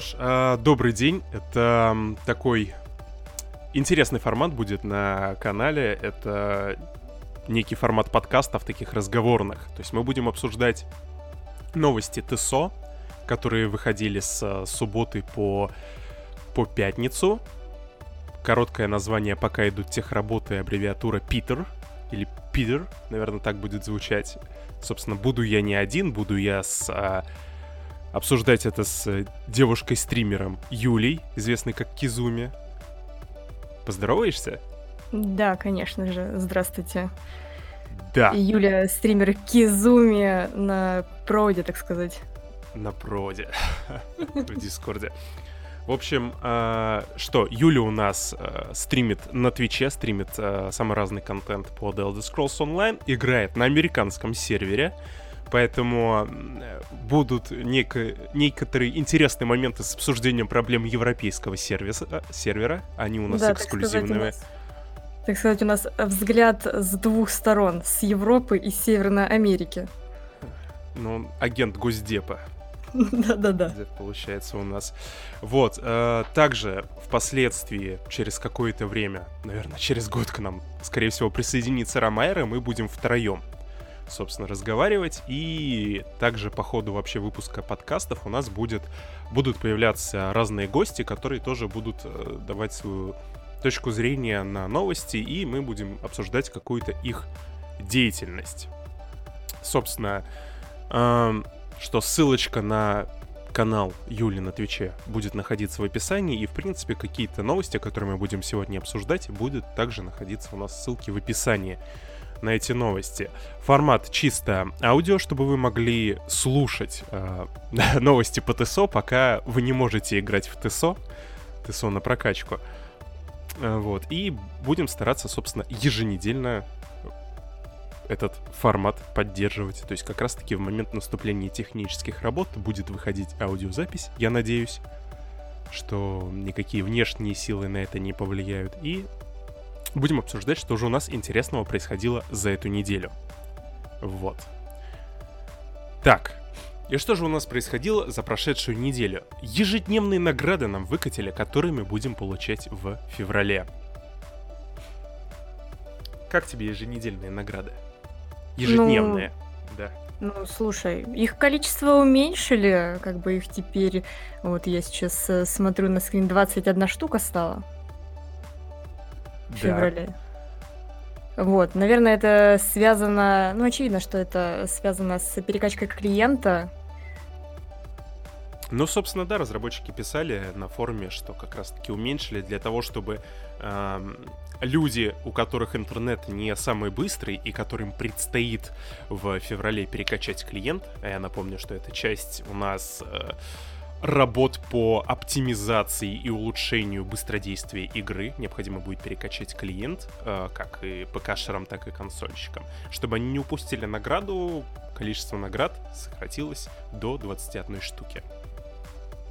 что ж, э, добрый день. Это такой интересный формат будет на канале. Это некий формат подкастов, таких разговорных. То есть мы будем обсуждать новости ТСО, которые выходили с э, субботы по, по пятницу. Короткое название «Пока идут техработы» аббревиатура «Питер» или «Питер», наверное, так будет звучать. Собственно, буду я не один, буду я с... а, обсуждать это с э, девушкой-стримером Юлей, известной как Кизуми. Поздороваешься? Да, конечно же. Здравствуйте. Да, Юля, стример Кизуми на проводе, так сказать. на проводе, в Дискорде. В общем, а, что, Юля у нас а, стримит на Твиче, стримит а, самый разный контент по The Elder Scrolls Online, играет на американском сервере, поэтому э, будут неко- некоторые интересные моменты с обсуждением проблем европейского сервиса, а, сервера, они у нас да, эксклюзивные. так сказать, у нас взгляд с двух сторон, с Европы и Северной Америки. Ну, агент Госдепа. Да-да-да. получается у нас. Вот, э, также впоследствии, через какое-то время, наверное, через год к нам, скорее всего, присоединится Ромайра, мы будем втроем, собственно, разговаривать. И также по ходу вообще выпуска подкастов у нас будет, будут появляться разные гости, которые тоже будут э, давать свою точку зрения на новости, и мы будем обсуждать какую-то их деятельность. Собственно, эм, что ссылочка на канал Юли на Твиче будет находиться в описании, и, в принципе, какие-то новости, которые мы будем сегодня обсуждать, будут также находиться у нас ссылки в описании на эти новости. Формат чисто аудио, чтобы вы могли слушать э, новости по ТСО, пока вы не можете играть в ТСО, ТСО на прокачку. Э, Вот. И будем стараться, собственно, еженедельно этот формат поддерживать. То есть как раз-таки в момент наступления технических работ будет выходить аудиозапись, я надеюсь, что никакие внешние силы на это не повлияют. И будем обсуждать, что же у нас интересного происходило за эту неделю. Вот. Так, и что же у нас происходило за прошедшую неделю? Ежедневные награды нам выкатили, которые мы будем получать в феврале. Как тебе еженедельные награды? Ежедневные. Да. Ну, слушай, их количество уменьшили, как бы их теперь, вот я сейчас э, смотрю на скрин, 21 штука стала в Да. феврале. Вот, наверное, это связано, ну, очевидно, что это связано с перекачкой клиента. Ну, собственно, да, разработчики писали на форуме, что как раз-таки уменьшили для того, чтобы эм, люди, у которых интернет не самый быстрый и которым предстоит в феврале перекачать клиент, а я напомню, что это часть у нас э, работ по оптимизации и улучшению быстродействия игры, необходимо будет перекачать клиент, э, как и ПК-шерам, так и консольщикам. Чтобы они не упустили награду, количество наград сократилось до 21 штуки.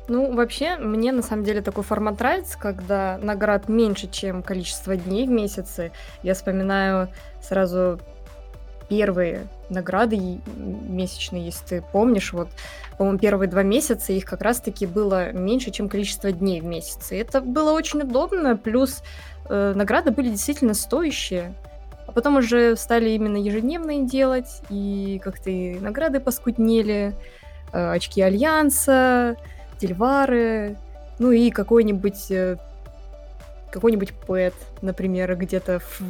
Ну, вообще, мне на самом деле такой формат нравится, когда наград меньше, чем количество дней в месяце. Я вспоминаю сразу первые награды месячные, если ты помнишь, вот, по-моему, первые два месяца их как раз-таки было меньше, чем количество дней в месяце. Это было очень удобно, плюс э, награды были действительно стоящие. А потом уже стали именно ежедневные делать, и как-то и награды поскуднели, э, очки Альянса, Дельвары, ну и какой-нибудь э, какой-нибудь пэт, например, где-то в-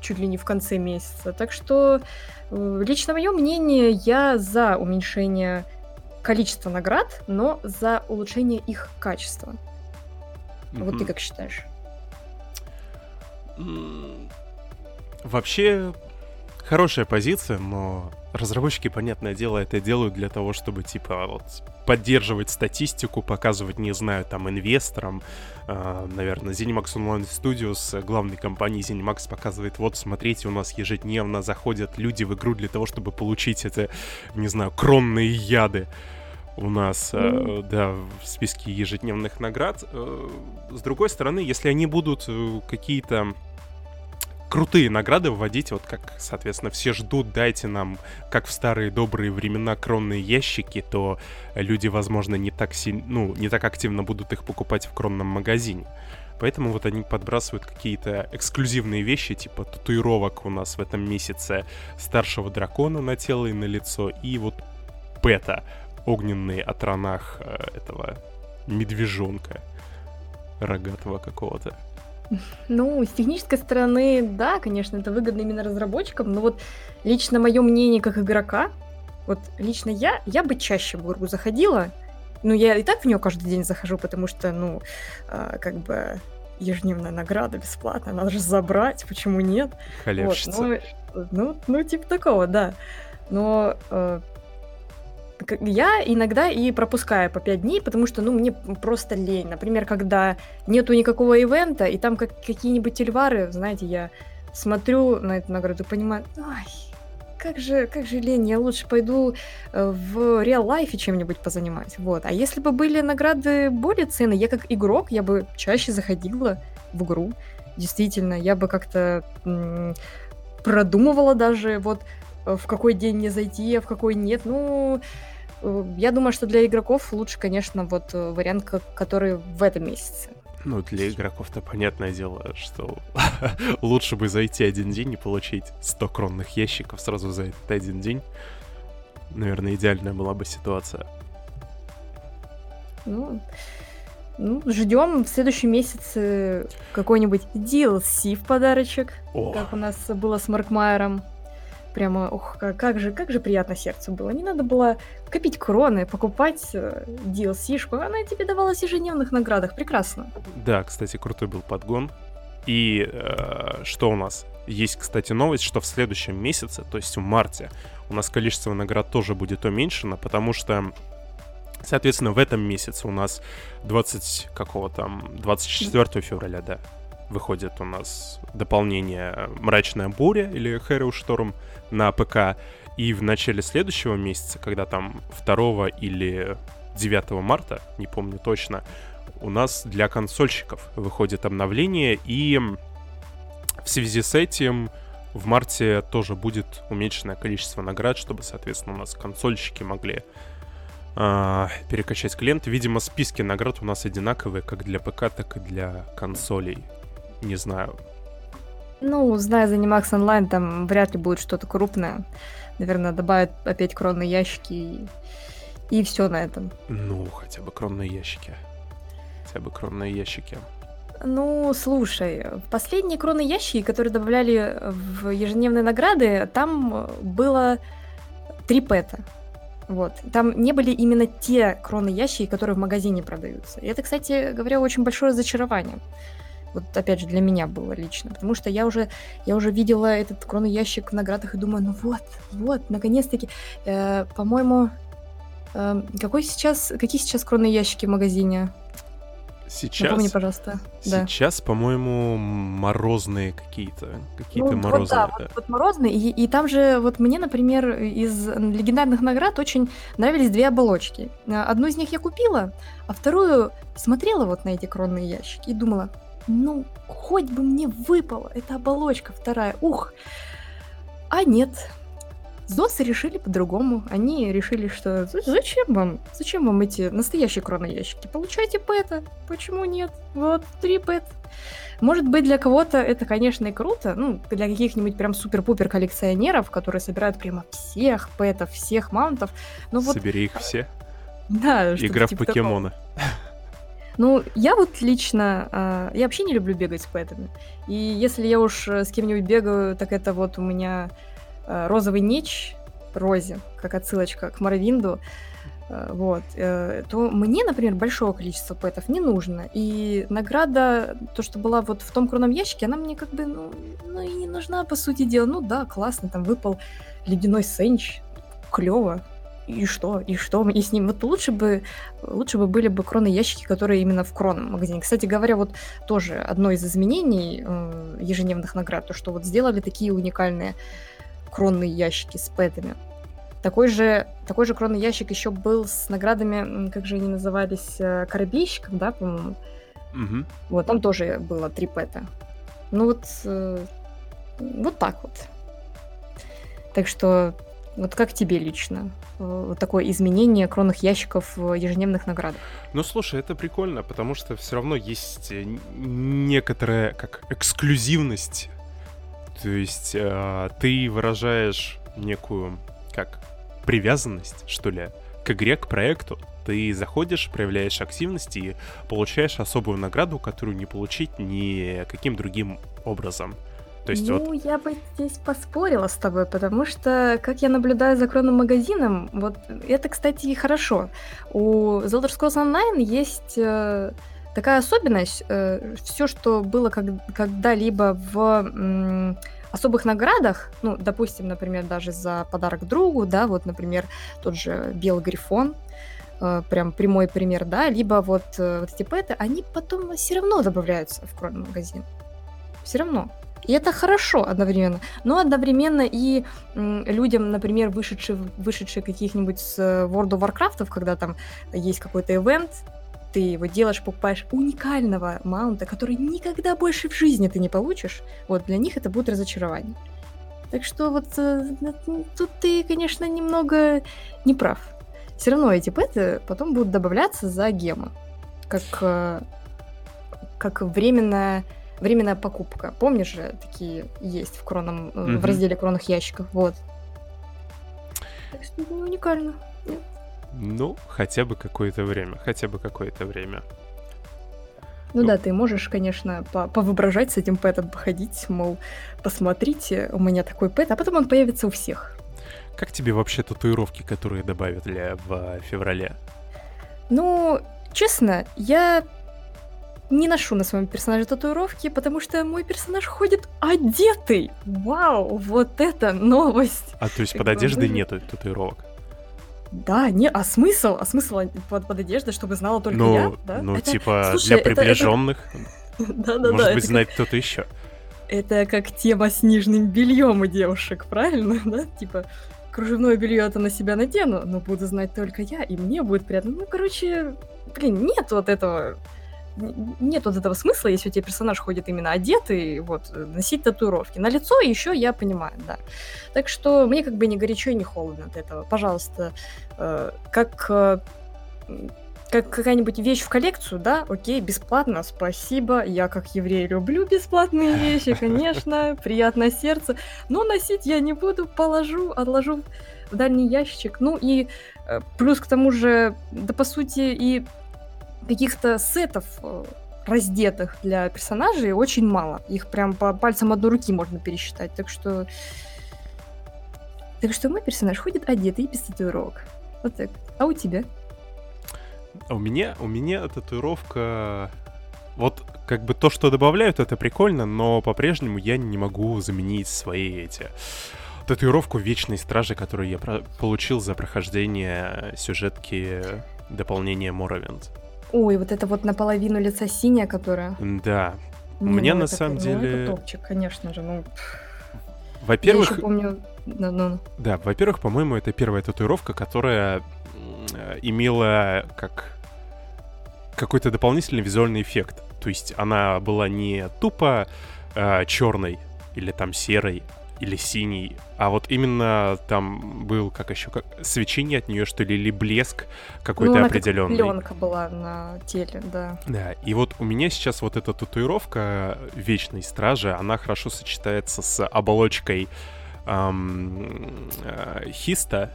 чуть ли не в конце месяца. Так что э, лично мое мнение, я за уменьшение количества наград, но за улучшение их качества. Вот ты как считаешь? Вообще, хорошая позиция, но разработчики, понятное дело, это делают для того, чтобы, типа, вот, поддерживать статистику, показывать, не знаю, там, инвесторам. А, наверное, ZeniMax Online Studios, главной компании ZeniMax, показывает, вот, смотрите, у нас ежедневно заходят люди в игру для того, чтобы получить это, не знаю, кронные яды у нас, э, да, в списке ежедневных наград. Э, С другой стороны, если они будут э, какие-то крутые награды вводить, вот как, соответственно, все ждут, дайте нам, как в старые добрые времена, кронные ящики, то люди, возможно, не так, сильно, ну, не так активно будут их покупать в кронном магазине. Поэтому вот они подбрасывают какие-то эксклюзивные вещи, типа татуировок у нас в этом месяце старшего дракона на тело и на лицо, и вот пэта, огненные отранах э, этого медвежонка рогатого какого-то. Ну, с технической стороны, да, конечно, это выгодно именно разработчикам, но вот лично мое мнение как игрока, вот лично я, я бы чаще в игру заходила, ну, я и так в нее каждый день захожу, потому что, ну, э, как бы ежедневная награда бесплатная, надо же забрать, почему нет? Халявщица. Вот, ну, ну, ну, типа такого, да. Но э, я иногда и пропускаю по 5 дней, потому что, ну, мне просто лень. Например, когда нету никакого ивента, и там как какие-нибудь тельвары, знаете, я смотрю на эту награду и понимаю, ай, как же, как же лень, я лучше пойду э, в реал-лайфе чем-нибудь позанимаюсь. Вот. А если бы были награды более ценные, я как игрок, я бы чаще заходила в игру. Действительно, я бы как-то м- продумывала даже, вот в какой день мне зайти, а в какой нет. Ну, э, я думаю, что для игроков лучше, конечно, вот вариант, который в этом месяце. Ну, для игроков-то понятное дело, что лучше бы зайти один день и получить 100 кронных ящиков сразу за этот один день. Наверное, идеальная была бы ситуация. Ну, ну ждем в следующем месяце какой-нибудь DLC в подарочек, О. как у нас было с Маркмайером прямо, ух, как, же, как же приятно сердцу было. Не надо было копить кроны, покупать э, DLC-шку, она тебе давалась в ежедневных наградах, прекрасно. Да, кстати, крутой был подгон. И э, что у нас? Есть, кстати, новость, что в следующем месяце, то есть в марте, у нас количество наград тоже будет уменьшено, потому что Соответственно, в этом месяце у нас 20 какого там 24 февраля, да, выходит у нас дополнение «Мрачная буря» или «Hero Storm» на ПК. И в начале следующего месяца, когда там 2 или 9 марта, не помню точно, у нас для консольщиков выходит обновление, и в связи с этим в марте тоже будет уменьшенное количество наград, чтобы, соответственно, у нас консольщики могли э, перекачать клиент. Видимо, списки наград у нас одинаковые как для ПК, так и для консолей не знаю. Ну, зная Zenimax Online, там вряд ли будет что-то крупное. Наверное, добавят опять кронные ящики и, и все на этом. Ну, хотя бы кронные ящики. Хотя бы кронные ящики. Ну, слушай, последние кронные ящики, которые добавляли в ежедневные награды, там было три пэта. Вот. Там не были именно те кронные ящики, которые в магазине продаются. И это, кстати говоря, очень большое разочарование. Вот опять же для меня было лично, потому что я уже я уже видела этот кронный ящик в наградах и думаю, ну вот, вот, наконец-таки, э, по-моему, э, какой сейчас, какие сейчас кронные ящики в магазине? Сейчас. Напомни, пожалуйста. Сейчас, да. по-моему, морозные какие-то. Какие-то ну, морозные. Вот, да, да. Вот, вот морозные. И, и там же, вот мне, например, из легендарных наград очень нравились две оболочки. Одну из них я купила, а вторую смотрела вот на эти кронные ящики и думала, ну, хоть бы мне выпало. Это оболочка вторая. Ух. А нет. Зосы решили по-другому. Они решили, что зачем вам? Зачем вам эти настоящие ящики? Получайте пэта. Почему нет? Вот, три пэт. Может быть, для кого-то это, конечно, и круто. Ну, для каких-нибудь прям супер-пупер коллекционеров, которые собирают прямо всех пэтов, всех маунтов. Ну, вот... Собери их все. Да, Игра в типа покемоны. Такого. Ну, я вот лично, э, я вообще не люблю бегать с пэтами. И если я уж э, с кем-нибудь бегаю, так это вот у меня э, розовый неч, Розе, как отсылочка к Моровинду, э, вот, то мне, например, большого количества пэтов не нужно. И награда, то, что была вот в том кроном ящике, она мне как бы, ну, ну и не нужна, по сути дела. Ну да, классно, там выпал ледяной сенч, клево, и что, и что, и с ним. Вот лучше бы, лучше бы были бы кроны ящики, которые именно в кронном магазине. Кстати говоря, вот тоже одно из изменений э, ежедневных наград, то, что вот сделали такие уникальные кронные ящики с пэтами. Такой же, такой же кронный ящик еще был с наградами, как же они назывались, э, корабейщиков, да, по-моему? Угу. Вот, там тоже было три пэта. Ну вот, э, Вот так вот. Так что, вот как тебе лично э, вот такое изменение кронных ящиков в ежедневных наградах? Ну, слушай, это прикольно, потому что все равно есть э, некоторая как эксклюзивность. То есть э, ты выражаешь некую как привязанность, что ли, к игре, к проекту. Ты заходишь, проявляешь активность и получаешь особую награду, которую не получить ни каким другим образом. То есть ну, вот... я бы здесь поспорила с тобой, потому что, как я наблюдаю за кронным магазином, вот это, кстати, и хорошо. У The Elder Scrolls Online есть э, такая особенность. Э, все, что было как, когда-либо в особых наградах, ну, допустим, например, даже за подарок другу, да, вот, например, тот же Белый Грифон, э, прям прямой пример, да, либо вот, э, вот эти пэты, они потом все равно добавляются в кронный магазин. Все равно. И это хорошо одновременно. Но одновременно и м, людям, например, вышедшие, вышедшие каких-нибудь с э, World of Warcraft, когда там есть какой-то ивент, ты его делаешь, покупаешь уникального маунта, который никогда больше в жизни ты не получишь, вот для них это будет разочарование. Так что вот э, тут ты, конечно, немного не прав. Все равно эти пэты потом будут добавляться за гемы. Как, э, как временная, временная покупка. Помнишь же, такие есть в, кроном, mm-hmm. в разделе кронных ящиков. Вот. Так что ну, уникально. Нет? Ну, хотя бы какое-то время, хотя бы какое-то время. Ну, ну да, ты можешь, конечно, по повоображать с этим пэтом, походить, мол, посмотрите, у меня такой пэт, а потом он появится у всех. Как тебе вообще татуировки, которые добавили в феврале? Ну, честно, я не ношу на своем персонаже татуировки, потому что мой персонаж ходит одетый. Вау, вот это новость! А то есть под одеждой нету татуировок? Да, не, а смысл? А смысл под, под одеждой, чтобы знала только ну, я? Да? Ну, это, типа, слушай, для приближенных. Да-да-да. Может быть, знать кто-то еще. Это как тема с нижним бельем у девушек, правильно? Да? Типа, кружевное белье это на себя надену, но буду знать только я, и мне будет приятно. Ну, короче, блин, нет вот этого нет вот этого смысла, если у тебя персонаж ходит именно одетый, вот, носить татуировки. На лицо еще я понимаю, да. Так что мне как бы не горячо и не холодно от этого. Пожалуйста, э, как э, как какая-нибудь вещь в коллекцию, да, окей, бесплатно, спасибо. Я как еврей люблю бесплатные вещи, конечно, приятное сердце. Но носить я не буду, положу, отложу в дальний ящик. Ну и э, плюс к тому же, да по сути и каких-то сетов э, раздетых для персонажей очень мало. Их прям по пальцам одной руки можно пересчитать. Так что... Так что мой персонаж ходит одетый и без татуировок. Вот так. А у тебя? А у меня, у меня татуировка... Вот как бы то, что добавляют, это прикольно, но по-прежнему я не могу заменить свои эти татуировку Вечной Стражи, которую я про- получил за прохождение сюжетки дополнения Моровинд. Ой, вот это вот наполовину лица синяя, которая. Да. У ну, меня на самом ну, деле... это топчик, конечно же. Ну, во-первых... Я еще помню... Да, ну. да, во-первых, по-моему, это первая татуировка, которая имела как какой-то дополнительный визуальный эффект. То есть она была не тупо э, черной или там серой, или синий, а вот именно там был как еще как свечение от нее, что ли, или блеск какой-то ну, определенный. Пленка была на теле, да. Да, и вот у меня сейчас вот эта татуировка Вечной Стражи, она хорошо сочетается с оболочкой эм, э, Хиста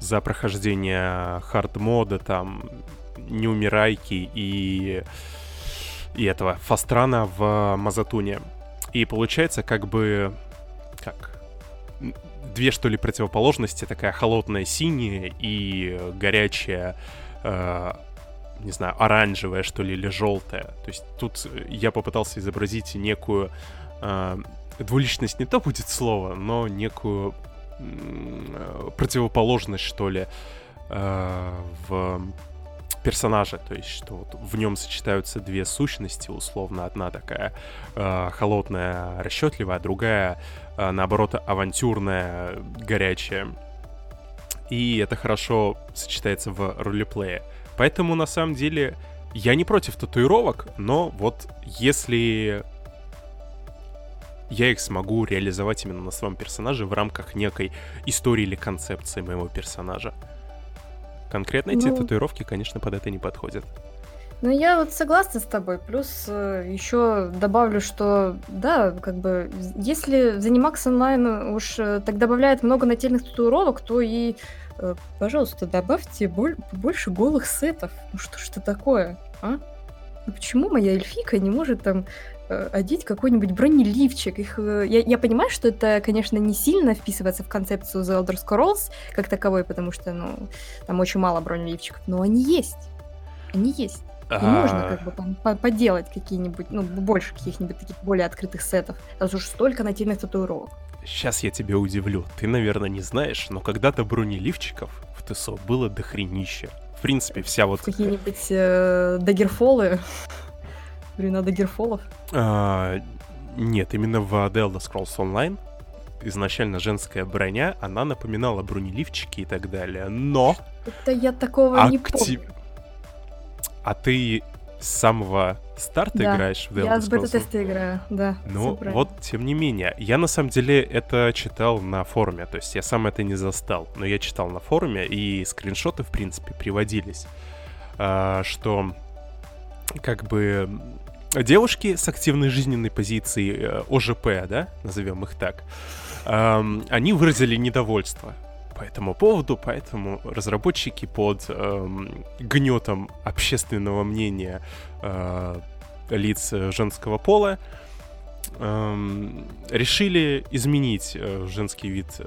за прохождение хард-мода, там, Неумирайки и, и этого Фастрана в Мазатуне. И получается как бы как две, что ли, противоположности, такая холодная синяя и горячая, э, не знаю, оранжевая, что ли, или желтая. То есть тут я попытался изобразить некую э, двуличность, не то будет слово, но некую э, противоположность, что ли, э, в персонажа, то есть что вот в нем сочетаются две сущности, условно, одна такая э, холодная, расчетливая, а другая э, наоборот, авантюрная, горячая. И это хорошо сочетается в ролеплее. Поэтому, на самом деле, я не против татуировок, но вот если... я их смогу реализовать именно на своем персонаже в рамках некой истории или концепции моего персонажа. Конкретно эти ну... татуировки, конечно, под это не подходят. Ну, я вот согласна с тобой. Плюс э, еще добавлю, что да, как бы, если Занимакс онлайн уж э, так добавляет много нательных татуировок, то и, э, пожалуйста, добавьте боль- больше голых сетов. Ну что ж это такое, а? Ну почему моя эльфика не может там одеть какой-нибудь бронеливчик? Их, э, я, я понимаю, что это, конечно, не сильно вписывается в концепцию The Elder Scrolls как таковой, потому что, ну, там очень мало бронеливчиков, но они есть. Они есть. И можно как бы там поделать какие-нибудь, ну, больше каких-нибудь таких более открытых сетов. Там уж столько нательных татуировок. Сейчас я тебя удивлю. Ты, наверное, не знаешь, но когда-то бронеливчиков в TESO было дохренище. В принципе, вся вот... Какие-нибудь э, дагерфолы? Времена дагерфолов? А, нет, именно в The Elder Scrolls Online изначально женская броня, она напоминала бронеливчики и так далее, но... Это я такого актив... не помню. А ты с самого старта да, играешь в Elder я с бета-теста играю, да. Ну, вот, тем не менее. Я, на самом деле, это читал на форуме. То есть я сам это не застал. Но я читал на форуме, и скриншоты, в принципе, приводились. А, что, как бы, девушки с активной жизненной позицией э, ОЖП, да, назовем их так, они выразили недовольство по этому поводу, поэтому разработчики под гнетом общественного мнения э, лиц женского пола решили изменить э, женский вид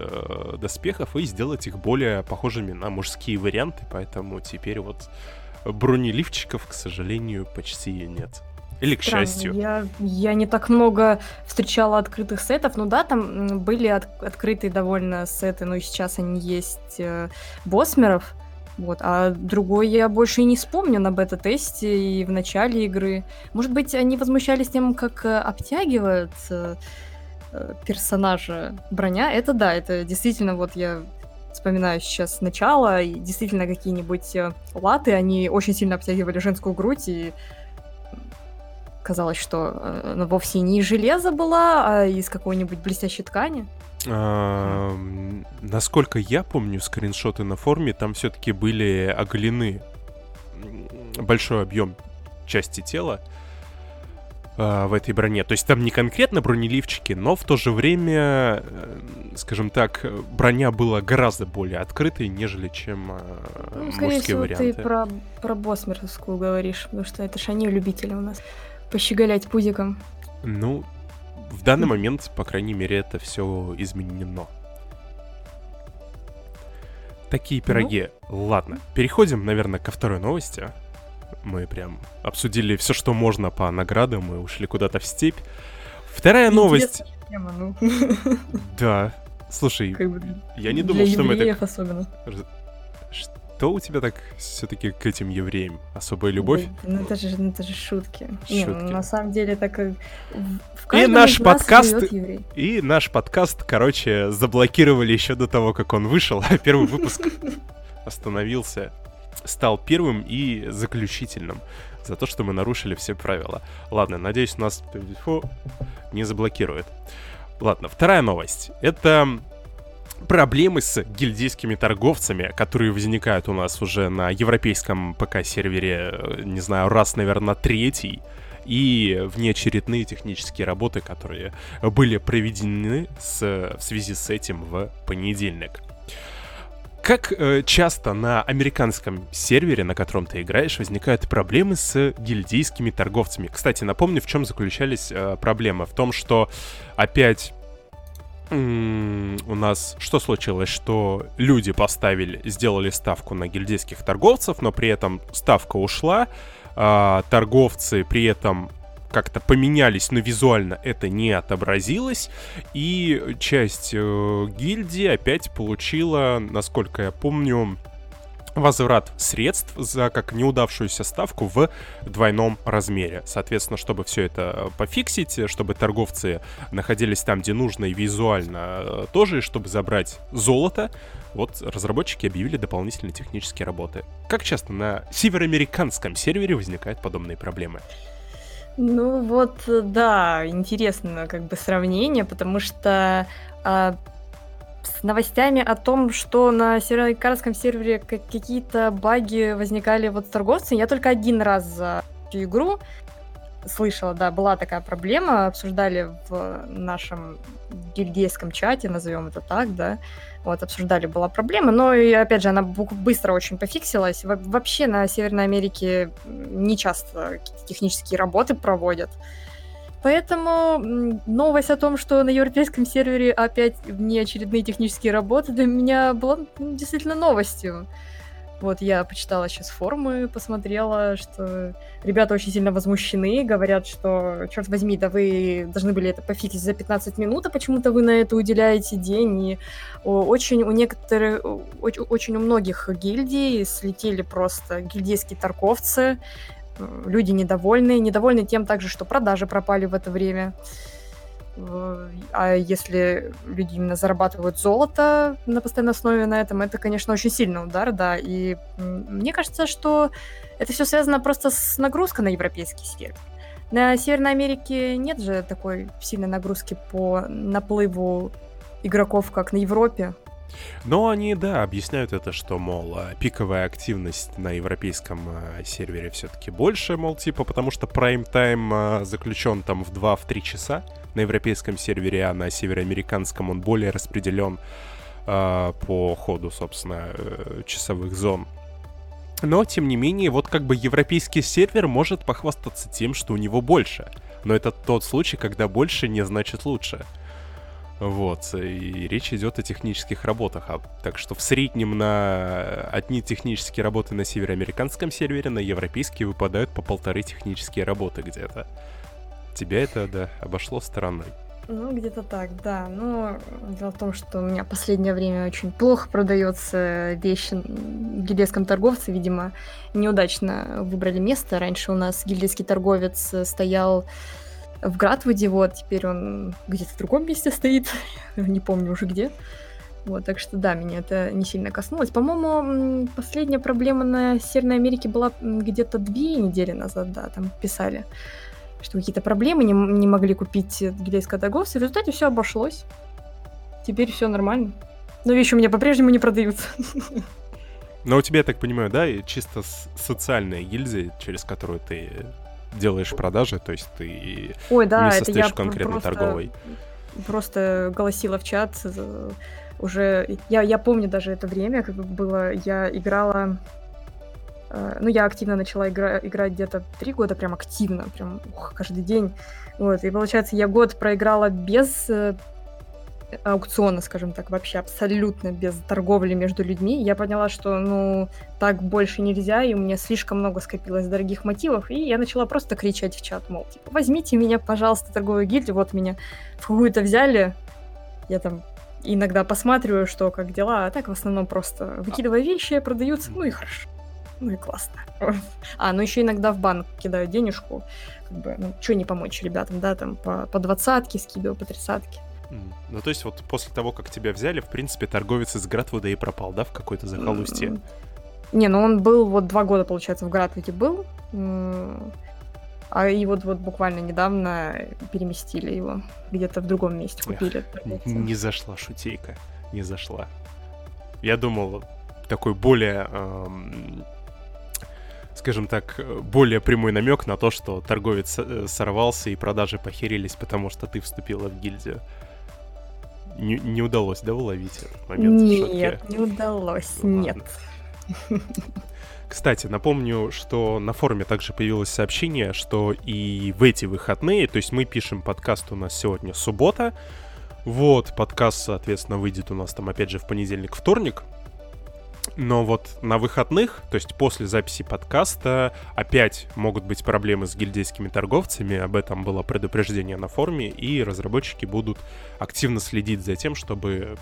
доспехов и сделать их более похожими на мужские варианты, поэтому теперь вот бронеливчиков, к сожалению, почти нет. Или к Странно. счастью. Я, я не так много встречала открытых сетов. Ну да, там были от, открытые довольно сеты, но сейчас они есть э, босмеров. Вот, а другой я больше и не вспомню на бета-тесте и в начале игры. Может быть, они возмущались тем, как э, обтягивают э, э, персонажа броня. Это да, это действительно вот я вспоминаю сейчас начало, и действительно какие-нибудь э, латы, они очень сильно обтягивали женскую грудь, и казалось, что э, она вовсе не из железа была, а из какой-нибудь блестящей ткани. А, насколько я помню, скриншоты на форуме там все-таки были оголены большой объем части тела э, в этой броне. То есть там не конкретно бронеливчики, но в то же время, э, скажем так, броня была гораздо более открытой, нежели чем э, ну, мужские всего, варианты. ты про, про Босмерскую говоришь, потому что это же они любители у нас пощеголять пузиком. Ну, в данный момент, по крайней мере, это все изменено. Такие ну. пироги. Ну? Ладно, переходим, наверное, ко второй новости. Мы прям обсудили все, что можно по наградам, мы ушли куда-то в степь. Вторая новость. Тема, ну. Да. Слушай, как бы я не думал, что мы так... особенно. Что у тебя так все-таки к этим евреям? Особая любовь? Ну это же, ну, это же шутки. шутки. Не, ну, на самом деле так в и наш подкаст и наш подкаст, короче, заблокировали еще до того, как он вышел. А первый выпуск остановился, стал первым и заключительным за то, что мы нарушили все правила. Ладно, надеюсь, нас фу, не заблокирует. Ладно, вторая новость. Это проблемы с гильдейскими торговцами, которые возникают у нас уже на европейском ПК-сервере, э, не знаю, раз, наверное, третий, и внеочередные технические работы, которые были проведены с, в связи с этим в понедельник. Как э, часто на американском сервере, на котором ты играешь, возникают проблемы с гильдейскими торговцами? Кстати, напомню, в чем заключались э, проблемы. В том, что опять у нас что случилось, что люди поставили, сделали ставку на гильдейских торговцев, но при этом ставка ушла, а, торговцы при этом как-то поменялись, но визуально это не отобразилось, и часть э, гильдии опять получила, насколько я помню, возврат средств за как неудавшуюся ставку в двойном размере. Соответственно, чтобы все это пофиксить, чтобы торговцы находились там, где нужно и визуально э, тоже, и чтобы забрать золото, вот разработчики объявили дополнительные технические работы. Как часто на североамериканском сервере возникают подобные проблемы? Ну вот, да, интересно как бы сравнение, потому что а, с новостями о том, что на североамериканском сервере какие-то баги возникали вот с торговцами, я только один раз за всю игру слышала, да, была такая проблема, обсуждали в нашем гильдейском чате, назовем это так, да, вот, обсуждали, была проблема, но, и, опять же, она быстро очень пофиксилась. Во вообще на Северной Америке не часто технические работы проводят, Поэтому новость о том, что на европейском сервере опять внеочередные технические работы, для меня была действительно новостью. Вот я почитала сейчас форумы, посмотрела, что ребята очень сильно возмущены, говорят, что, черт возьми, да вы должны были это пофиксить за 15 минут, а почему-то вы на это уделяете день. И очень у некоторых, очень у многих гильдий слетели просто гильдейские торговцы, люди недовольны. Недовольны тем также, что продажи пропали в это время. А если люди именно зарабатывают золото на постоянной основе на этом, это, конечно, очень сильный удар, да. И мне кажется, что это все связано просто с нагрузкой на европейский сервер. На Северной Америке нет же такой сильной нагрузки по наплыву игроков, как на Европе. Но они, да, объясняют это, что, мол, а, пиковая активность на европейском а, сервере все-таки больше, мол, типа, потому что прайм-тайм а, заключен там в 2-3 часа на европейском сервере, а на североамериканском он более распределен по ходу, собственно, э, часовых зон. Но, тем не менее, вот как бы европейский сервер может похвастаться тем, что у него больше. Но это тот случай, когда больше не значит лучше. Вот, и речь идет о технических работах. А, так что в среднем на одни технические работы на североамериканском сервере, на европейские выпадают по полторы технические работы где-то. Тебя это, да, обошло стороной. Ну, где-то так, да. Но дело в том, что у меня последнее время очень плохо продается вещи в гильдейском торговце. Видимо, неудачно выбрали место. Раньше у нас гильдейский торговец стоял в Гратвуде, вот, теперь он где-то в другом месте стоит, не помню уже где. Вот, так что да, меня это не сильно коснулось. По-моему, последняя проблема на Северной Америке была где-то две недели назад, да, там писали, что какие-то проблемы не, не могли купить гильдейское торговство. В результате все обошлось. Теперь все нормально. Но вещи у меня по-прежнему не продаются. Но у тебя, я так понимаю, да, чисто социальная гильдия, через которую ты делаешь продажи, то есть ты Ой, да, не состоишь в конкретной просто, торговой. Просто голосила в чат. Уже я, я помню даже это время, как было, я играла. Э, ну, я активно начала игра, играть где-то три года, прям активно, прям ух, каждый день. Вот, и получается, я год проиграла без э, аукциона, скажем так, вообще абсолютно без торговли между людьми, я поняла, что, ну, так больше нельзя, и у меня слишком много скопилось дорогих мотивов, и я начала просто кричать в чат, мол, типа, возьмите меня, пожалуйста, торговую гильдию, вот меня в какую-то взяли, я там иногда посматриваю, что, как дела, а так в основном просто выкидываю вещи, продаются, ну и хорошо. Ну и классно. А, ну еще иногда в банк кидаю денежку, как бы, ну, что не помочь ребятам, да, там по, по двадцатке скидываю, по тридцатке. Ну, то есть вот после того, как тебя взяли, в принципе, торговец из Гратвуда и пропал, да, в какой-то захолустье? Не, ну он был вот два года, получается, в Гратвуде был. А и вот, вот буквально недавно переместили его. Где-то в другом месте купили. Эх, не зашла шутейка. Не зашла. Я думал, такой более, эм, скажем так, более прямой намек на то, что торговец э, сорвался и продажи похерились, потому что ты вступила в гильдию не, не удалось, да, уловить этот момент? Нет, не удалось, ну, нет. Кстати, напомню, что на форуме также появилось сообщение, что и в эти выходные, то есть мы пишем подкаст у нас сегодня суббота, вот, подкаст, соответственно, выйдет у нас там опять же в понедельник, вторник, но вот на выходных, то есть после записи подкаста, опять могут быть проблемы с гильдейскими торговцами. Об этом было предупреждение на форуме, и разработчики будут активно следить за тем, чтобы,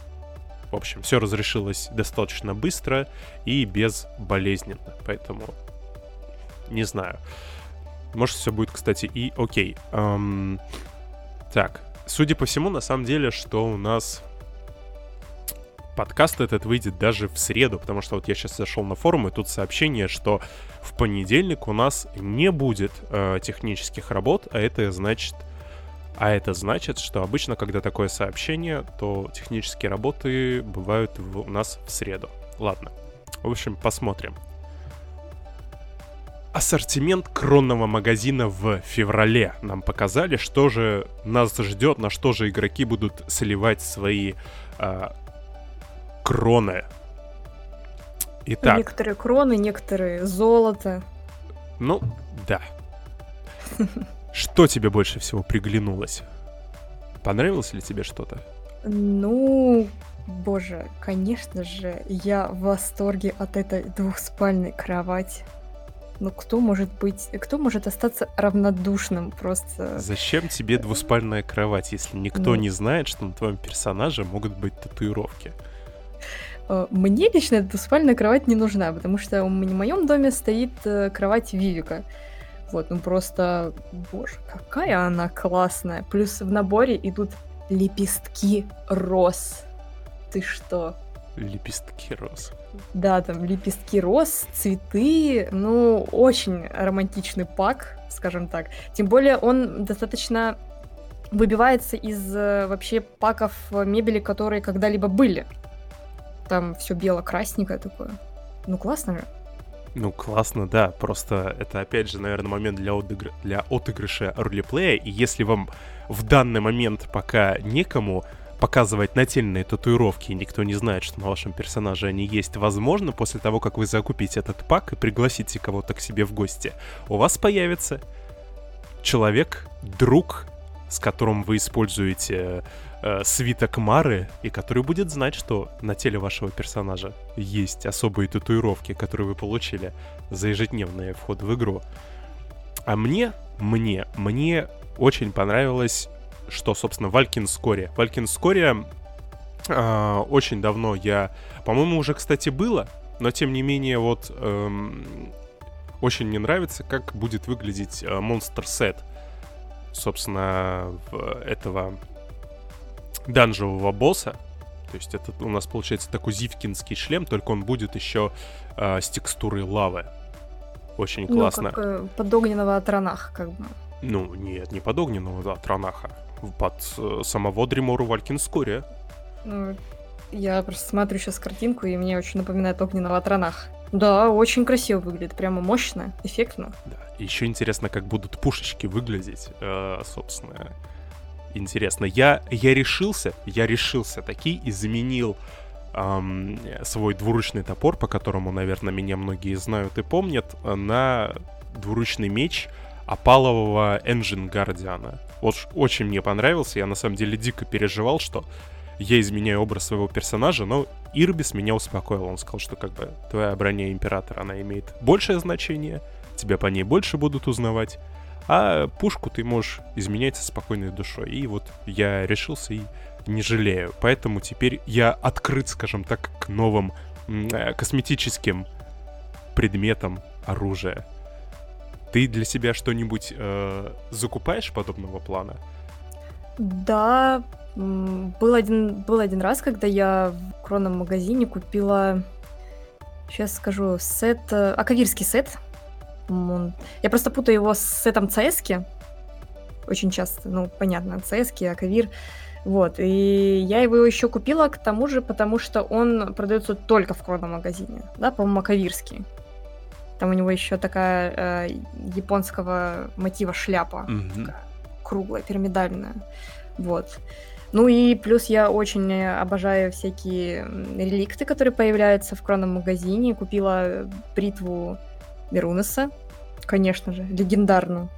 в общем, все разрешилось достаточно быстро и безболезненно. Поэтому не знаю. Может, все будет, кстати, и окей. Эм, так, судя по всему, на самом деле, что у нас подкаст этот выйдет даже в среду, потому что вот я сейчас зашел на форум, и тут сообщение, что в понедельник у нас не будет э, технических работ, а это значит... А это значит, что обычно, когда такое сообщение, то технические работы бывают в, у нас в среду. Ладно. В общем, посмотрим. Ассортимент кронного магазина в феврале нам показали, что же нас ждет, на что же игроки будут сливать свои э, кроны. Итак. Некоторые кроны, некоторые золото. Ну, да. Что тебе больше всего приглянулось? Понравилось ли тебе что-то? Ну, боже, конечно же, я в восторге от этой двухспальной кровати. Ну кто может быть, кто может остаться равнодушным просто? Зачем тебе двуспальная кровать, если никто ну... не знает, что на твоем персонаже могут быть татуировки? Э, мне лично эта двуспальная кровать не нужна, потому что в моем доме стоит э, кровать Вивика. Вот, ну просто, боже, какая она классная. Плюс в наборе идут лепестки роз. Ты что? Лепестки роз. Да, там лепестки роз, цветы, ну, очень романтичный пак, скажем так. Тем более он достаточно выбивается из э, вообще паков мебели, которые когда-либо были. Там все бело-красненькое такое. Ну, классно же. Ну, классно, да. Просто это, опять же, наверное, момент для, отыгр... для отыгрыша ролеплея. И если вам в данный момент пока некому показывать нательные татуировки, и никто не знает, что на вашем персонаже они есть, возможно, после того, как вы закупите этот пак и пригласите кого-то к себе в гости, у вас появится человек, друг, с которым вы используете э, свиток Мары, и который будет знать, что на теле вашего персонажа есть особые татуировки, которые вы получили за ежедневные входы в игру. А мне, мне, мне очень понравилось что, собственно, Валькин Скория. Валькин Скория э, очень давно я... По-моему, уже, кстати, было, но, тем не менее, вот эм, очень мне нравится, как будет выглядеть монстр э, сет. Собственно, этого данжевого босса. То есть это у нас получается такой зивкинский шлем, только он будет еще э, с текстурой лавы. Очень классно. Ну, как э, под огненного Атранах, как бы. Ну, нет, не под огненного Атранаха под э, самого Дримору Валькинскория. Ну, я просто смотрю сейчас картинку, и мне очень напоминает огненного Тронах. Да, очень красиво выглядит, прямо мощно, эффектно. Да, еще интересно, как будут пушечки выглядеть, э, собственно. Интересно. Я, я решился, я решился таки и заменил эм, свой двуручный топор, по которому, наверное, меня многие знают и помнят, на двуручный меч опалового Engine Guardian. Вот очень мне понравился. Я на самом деле дико переживал, что я изменяю образ своего персонажа, но Ирбис меня успокоил. Он сказал, что как бы твоя броня Императора, она имеет большее значение, тебя по ней больше будут узнавать, а пушку ты можешь изменять со спокойной душой. И вот я решился и не жалею. Поэтому теперь я открыт, скажем так, к новым э, косметическим предметам оружия. Ты для себя что-нибудь э, закупаешь подобного плана? Да, был один, был один раз, когда я в кронном магазине купила, сейчас скажу, сет, э, акавирский сет. Я просто путаю его с сетом cs очень часто, ну, понятно, cs Акавир. Вот, и я его еще купила к тому же, потому что он продается только в кронном магазине, да, по-моему, Акавирский. Там у него еще такая э, японского мотива шляпа. Mm-hmm. круглая, пирамидальная. Вот. Ну и плюс я очень обожаю всякие реликты, которые появляются в кронном магазине. Купила бритву Мирунеса, конечно же, легендарную.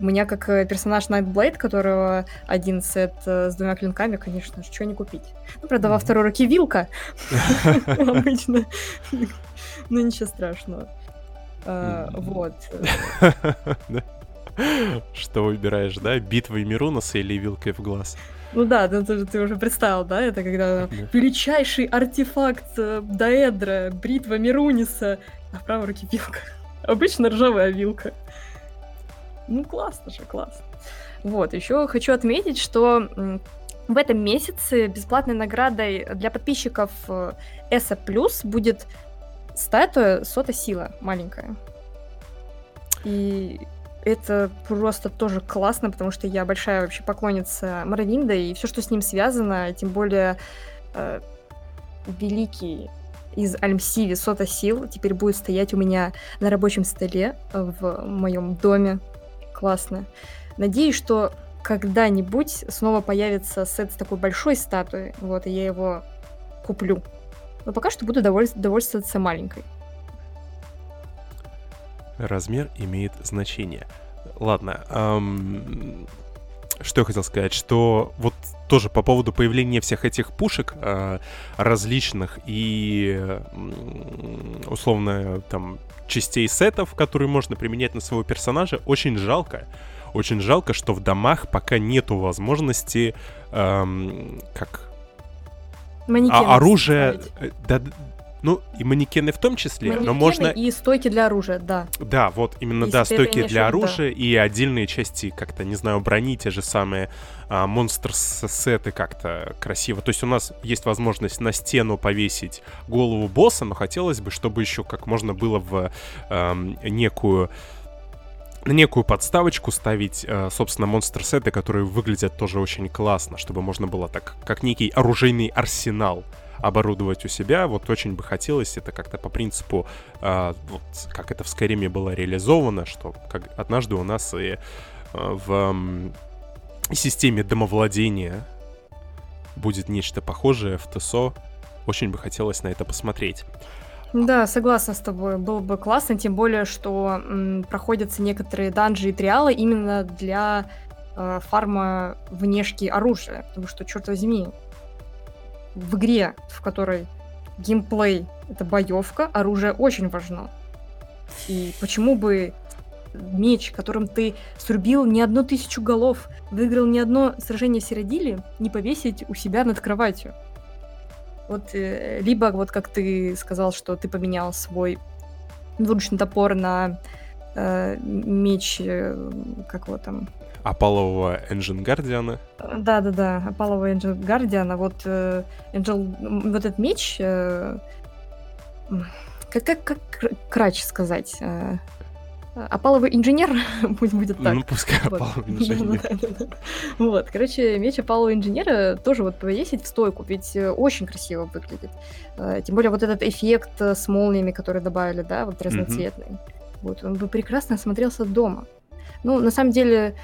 У меня как э, персонаж Nightblade, которого один сет э, с двумя клинками, конечно же, что не купить. Ну, правда, во второй руке вилка обычно. Ну, ничего страшного. А, вот. Что выбираешь, да? Битвой Мируноса или вилкой в глаз? Ну да, ну, ты, ты уже представил, да? Это когда величайший артефакт э, Даэдра, бритва Мируниса, а в правой руке вилка. Обычно ржавая вилка. Ну классно же, классно. Вот, еще хочу отметить, что в этом месяце бесплатной наградой для подписчиков ESA Plus будет статуя Сота Сила маленькая. И это просто тоже классно, потому что я большая вообще поклонница Моровинда, и все, что с ним связано, тем более э, великий из Альмсиви Сота Сил теперь будет стоять у меня на рабочем столе в моем доме. Классно. Надеюсь, что когда-нибудь снова появится сет с такой большой статуей, вот, и я его куплю. Но пока что буду доволь... довольствоваться маленькой. Размер имеет значение. Ладно, эм, что я хотел сказать, что вот тоже по поводу появления всех этих пушек э, различных и условно там частей сетов, которые можно применять на своего персонажа, очень жалко. Очень жалко, что в домах пока нету возможности, эм, как а, оружие, э, да, ну, и манекены в том числе, манекены но можно... и стойки для оружия, да. Да, вот, именно, Если да, стойки для оружия да. и отдельные части, как-то, не знаю, брони, те же самые а, монстр-сеты как-то красиво. То есть у нас есть возможность на стену повесить голову босса, но хотелось бы, чтобы еще как можно было в а, некую на некую подставочку ставить, э, собственно, монстр-сеты, которые выглядят тоже очень классно, чтобы можно было так, как некий оружейный арсенал оборудовать у себя. Вот очень бы хотелось это как-то по принципу, э, вот, как это в Скайриме было реализовано, что как однажды у нас и э, в э, системе домовладения будет нечто похожее в ТСО. Очень бы хотелось на это посмотреть. Да, согласна с тобой. Было бы классно, тем более, что м, проходятся некоторые данжи и триалы именно для э, фарма внешки оружия. Потому что, черт возьми, в игре, в которой геймплей — это боевка, оружие очень важно. И почему бы меч, которым ты срубил не одну тысячу голов, выиграл не одно сражение в Сиродиле, не повесить у себя над кроватью? Вот, э, либо, вот как ты сказал, что ты поменял свой двуручный топор на э, меч, э, как его там... Апалового Engine Guardian. Да-да-да, Апалового Engine Guardian. Вот, э, Angel, вот этот меч... Э, как, как, как крач сказать? Э, Опаловый инженер, пусть будет так. Ну, пускай вот. опаловый инженер. вот, короче, меч опалового инженера тоже вот повесить в стойку, ведь э, очень красиво выглядит. Э, тем более вот этот эффект с молниями, который добавили, да, вот разноцветный. Вот, он бы прекрасно смотрелся дома. Ну, на самом деле,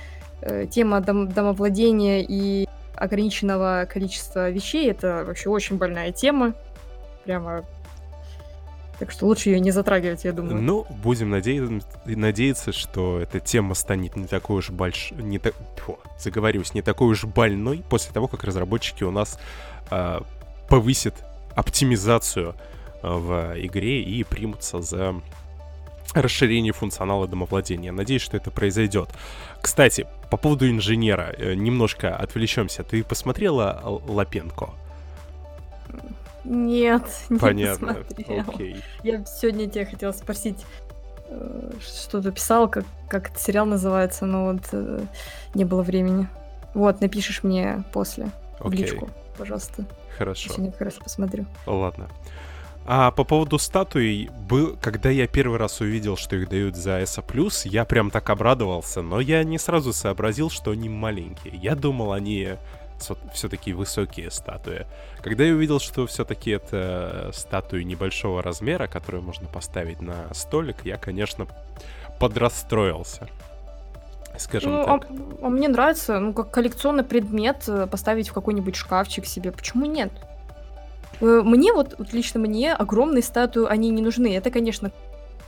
э, тема дом домовладения и ограниченного количества вещей — это вообще очень больная тема. Прямо так что лучше ее не затрагивать, я думаю. Ну, будем надеяться, надеяться, что эта тема станет не такой уж большой, не так, заговорюсь, не такой уж больной после того, как разработчики у нас э, повысят оптимизацию э, в игре и примутся за расширение функционала домовладения. Надеюсь, что это произойдет. Кстати, по поводу инженера, э, немножко отвлечемся. Ты посмотрела Лапенко? Нет, не Понятно. посмотрела. Окей. Я сегодня тебя хотела спросить, э, что ты писал, как, как этот сериал называется, но вот э, не было времени. Вот, напишешь мне после в личку, пожалуйста. Хорошо. Сегодня как раз посмотрю. Ладно. А по поводу статуи, был, когда я первый раз увидел, что их дают за ESA+, я прям так обрадовался, но я не сразу сообразил, что они маленькие. Я думал, они все-таки высокие статуи. Когда я увидел, что все-таки это статуи небольшого размера, которую можно поставить на столик, я, конечно, подрастроился. Скажем ну, так. А, а мне нравится, ну, как коллекционный предмет э, поставить в какой-нибудь шкафчик себе. Почему нет? Э, мне вот, вот лично мне огромные статуи, они не нужны. Это, конечно,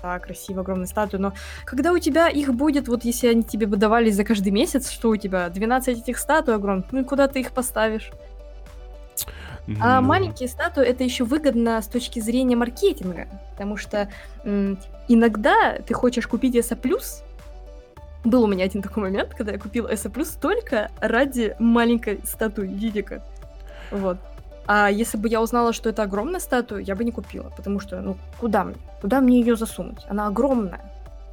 да, красиво, огромная статуя, но когда у тебя их будет, вот если они тебе бы давались за каждый месяц, что у тебя, 12 этих статуй огромных, ну и куда ты их поставишь? Ну... А маленькие статуи это еще выгодно с точки зрения маркетинга, потому что м, иногда ты хочешь купить ESA+, был у меня один такой момент, когда я купил ESA+, только ради маленькой статуи Вивика. Вот. А если бы я узнала, что это огромная статуя, я бы не купила, потому что, ну, куда мне? Куда мне ее засунуть? Она огромная.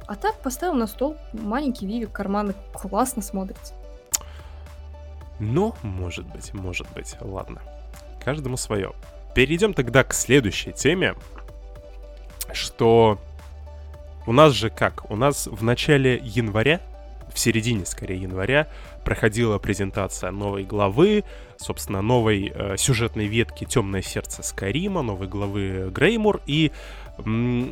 А так поставил на стол маленький Вивик, карманы, классно смотрится. Но, может быть, может быть, ладно. Каждому свое. Перейдем тогда к следующей теме, что у нас же как? У нас в начале января, в середине, скорее, января, проходила презентация новой главы, собственно, новой э, сюжетной ветки «Темное сердце Скайрима», новой главы Греймур, и м-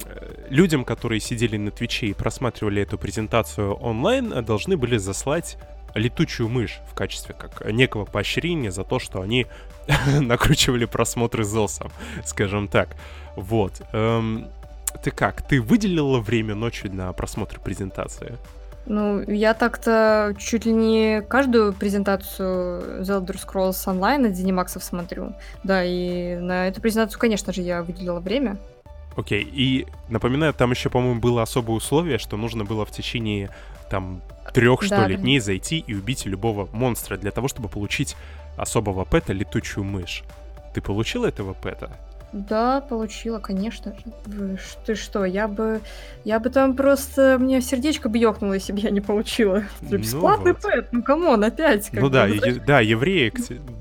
людям, которые сидели на Твиче и просматривали эту презентацию онлайн, должны были заслать летучую мышь в качестве как некого поощрения за то, что они накручивали просмотры Зосом, скажем так. Вот. Эм, ты как? Ты выделила время ночью на просмотр презентации? Ну, я так-то чуть ли не каждую презентацию The Elder Scrolls Online от Zenimax смотрю. Да, и на эту презентацию, конечно же, я выделила время. Окей, okay. и напоминаю, там еще, по-моему, было особое условие, что нужно было в течение там трех, что да, ли, да. дней зайти и убить любого монстра для того, чтобы получить особого пэта летучую мышь. Ты получил этого пэта? Да, получила, конечно же. Ты что, я бы... Я бы там просто... Мне сердечко бы ёкнуло, если бы я не получила. Ну Бесплатный вот. pet, ну come on, опять. Ну да, е- да, евреи...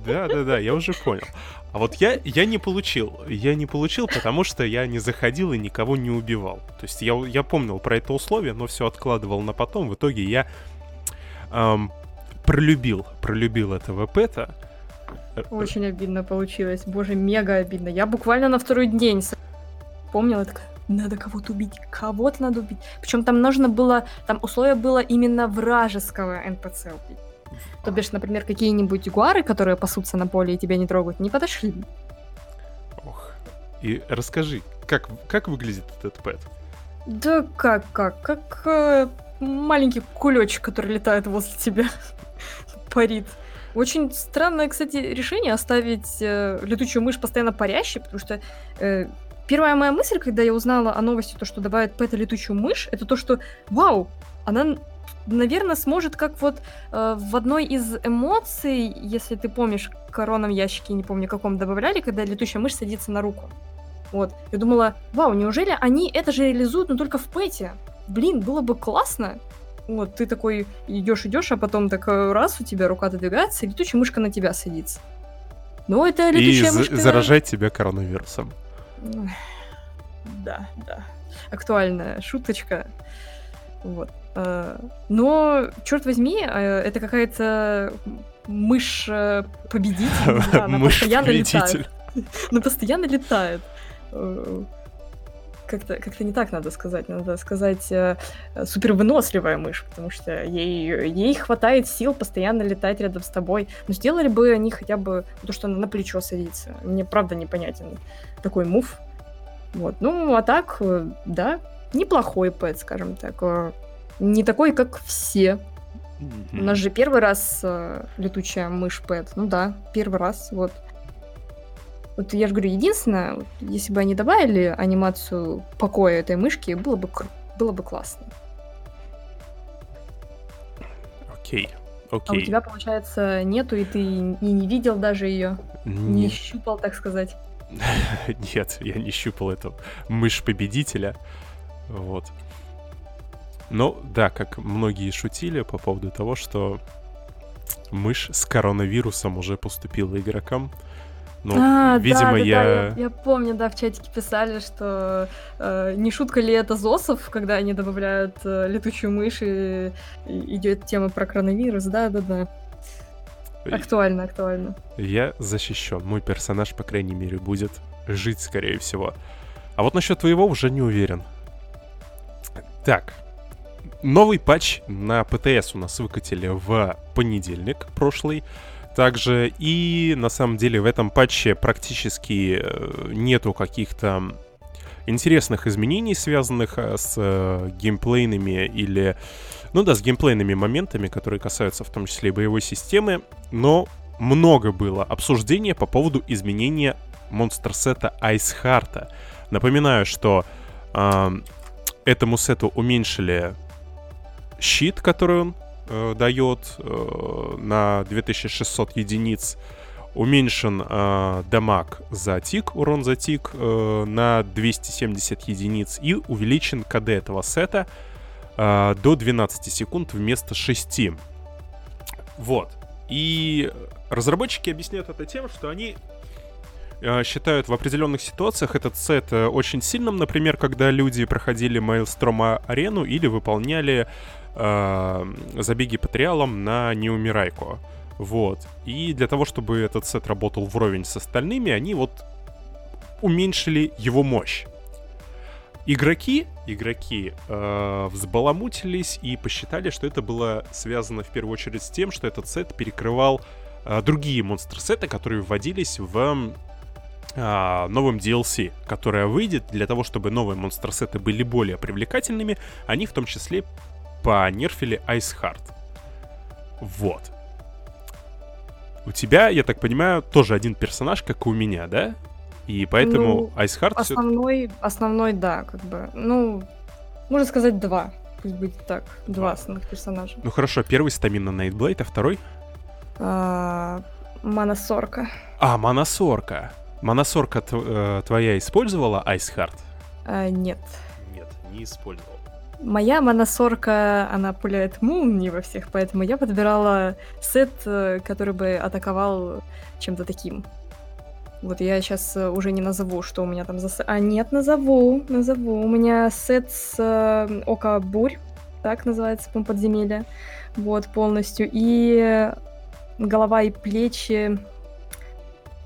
Да-да-да, я уже понял. А вот я, я не получил. Я не получил, потому что я не заходил и никого не убивал. То есть я, я помнил про это условие, но все откладывал на потом. В итоге я эм, пролюбил, пролюбил этого pet а. Очень обидно получилось. Боже, мега обидно. Я буквально на второй день помнила, так надо кого-то убить, кого-то надо убить. Причем там нужно было, там условие было именно вражеского НПЦ убить. То бишь, например, какие-нибудь гуары, которые пасутся на поле и тебя не трогают, не подошли. Ох. И расскажи, как, как выглядит этот пэт? Да как, как, как э, маленький кулечек, который летает возле тебя, парит. Очень странное, кстати, решение оставить э, летучую мышь постоянно парящей, потому что э, первая моя мысль, когда я узнала о новости, то, что добавят Пэта летучую мышь, это то, что вау, она, наверное, сможет, как вот э, в одной из эмоций, если ты помнишь, короном ящике, не помню каком, добавляли, когда летучая мышь садится на руку. Вот. Я думала, вау, неужели они это же реализуют, но только в Пэте? Блин, было бы классно. Вот, ты такой идешь, идешь, а потом так э, раз у тебя рука двигается, и летучая мышка на тебя садится. Ну, это летучая и мышка... И заражать тебя коронавирусом. Да, да. Актуальная шуточка. Вот. Э, но, черт возьми, э, это какая-то мышь-победитель. Мышь-победитель. Она постоянно летает как-то как не так надо сказать. Надо сказать э, супервыносливая мышь, потому что ей, ей хватает сил постоянно летать рядом с тобой. Но сделали бы они хотя бы то, что она на плечо садится. Мне правда непонятен такой мув. Вот. Ну, а так, э, да, неплохой пэт, скажем так. Э, не такой, как все. Mm-hmm. У нас же первый раз э, летучая мышь пэт. Ну да, первый раз, вот. Вот я же говорю, единственное, вот, если бы они добавили анимацию покоя этой мышки, было бы, было бы классно. Окей, окей. А у тебя, получается, нету, и ты и не видел даже ее? Не, не щупал, так сказать? Нет, я не щупал эту мышь победителя. Вот. Но да, как многие шутили по поводу того, что мышь с коронавирусом уже поступила игрокам. Ну, а, видимо, да, да, я... Да, я... Я помню, да, в чатике писали, что э, не шутка ли это ЗОСов, когда они добавляют э, летучую мышь и, и идет тема про коронавирус, да-да-да. Актуально, актуально. Я защищен. Мой персонаж, по крайней мере, будет жить, скорее всего. А вот насчет твоего уже не уверен. Так. Новый патч на ПТС у нас выкатили в понедельник прошлый. Также и на самом деле в этом патче практически э, нету каких-то интересных изменений, связанных э, с э, геймплейными или, ну да, с геймплейными моментами, которые касаются в том числе и боевой системы, но много было обсуждения по поводу изменения монстр-сета Айсхарта. Напоминаю, что э, этому сету уменьшили щит, который он э, дает э, на 2600 единиц. Уменьшен э, дамаг за тик, урон за тик э, на 270 единиц. И увеличен КД этого сета э, до 12 секунд вместо 6. Вот. И разработчики объясняют это тем, что они э, считают в определенных ситуациях этот сет э, очень сильным, например, когда люди проходили Maelstrom арену или выполняли э, забеги по триалам на Неумирайку. Вот. И для того, чтобы этот сет работал вровень с остальными, они вот уменьшили его мощь. Игроки, игроки э, взбаламутились и посчитали, что это было связано в первую очередь с тем, что этот сет перекрывал э, другие монстр-сеты, которые вводились в э, новом DLC, которое выйдет для того, чтобы новые монстр-сеты были более привлекательными, они в том числе понерфили Heart. Вот. У тебя, я так понимаю, тоже один персонаж, как и у меня, да? И поэтому ну, Heart... Основной, всё... основной, да, как бы. Ну, можно сказать, два. Пусть будет так. Два основных персонажа. Ну хорошо, первый stamina Nightblade, а второй? А, Манасорка. А, Манасорка. Манасорка э, твоя использовала Heart? А, нет. Нет, не использовал. Моя манасорка, она пуляет молнии во всех, поэтому я подбирала сет, э, который бы атаковал чем-то таким. Вот я сейчас э, уже не назову, что у меня там за... А, нет, назову, назову. У меня сет с э, Ока Бурь, так называется, по подземелье. Вот, полностью. И голова и плечи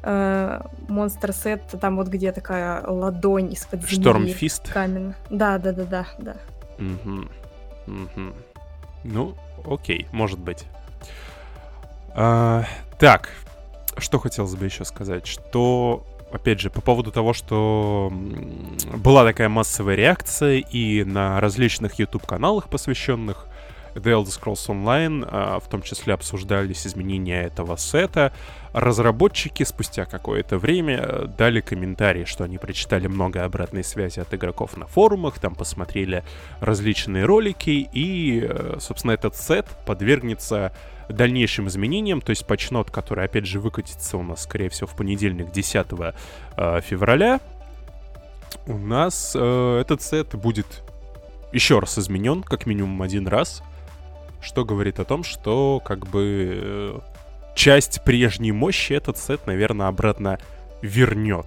э, монстр сет, там вот где такая ладонь из под Штормфист? Камень. Да, да, да, да, да. Угу. Угу. Ну, окей, может быть. А, так, что хотелось бы еще сказать, что опять же, по поводу того, что была такая массовая реакция и на различных YouTube-каналах, посвященных The Elder Scrolls Online, а, в том числе обсуждались изменения этого сета. Разработчики спустя какое-то время э, дали комментарии, что они прочитали много обратной связи от игроков на форумах, там посмотрели различные ролики, и, э, собственно, этот сет подвергнется дальнейшим изменениям, то есть патчнот, который, опять же, выкатится у нас, скорее всего, в понедельник, 10 э, февраля, у нас э, этот сет будет еще раз изменен, как минимум один раз что говорит о том, что как бы э, часть прежней мощи этот сет, наверное, обратно вернет.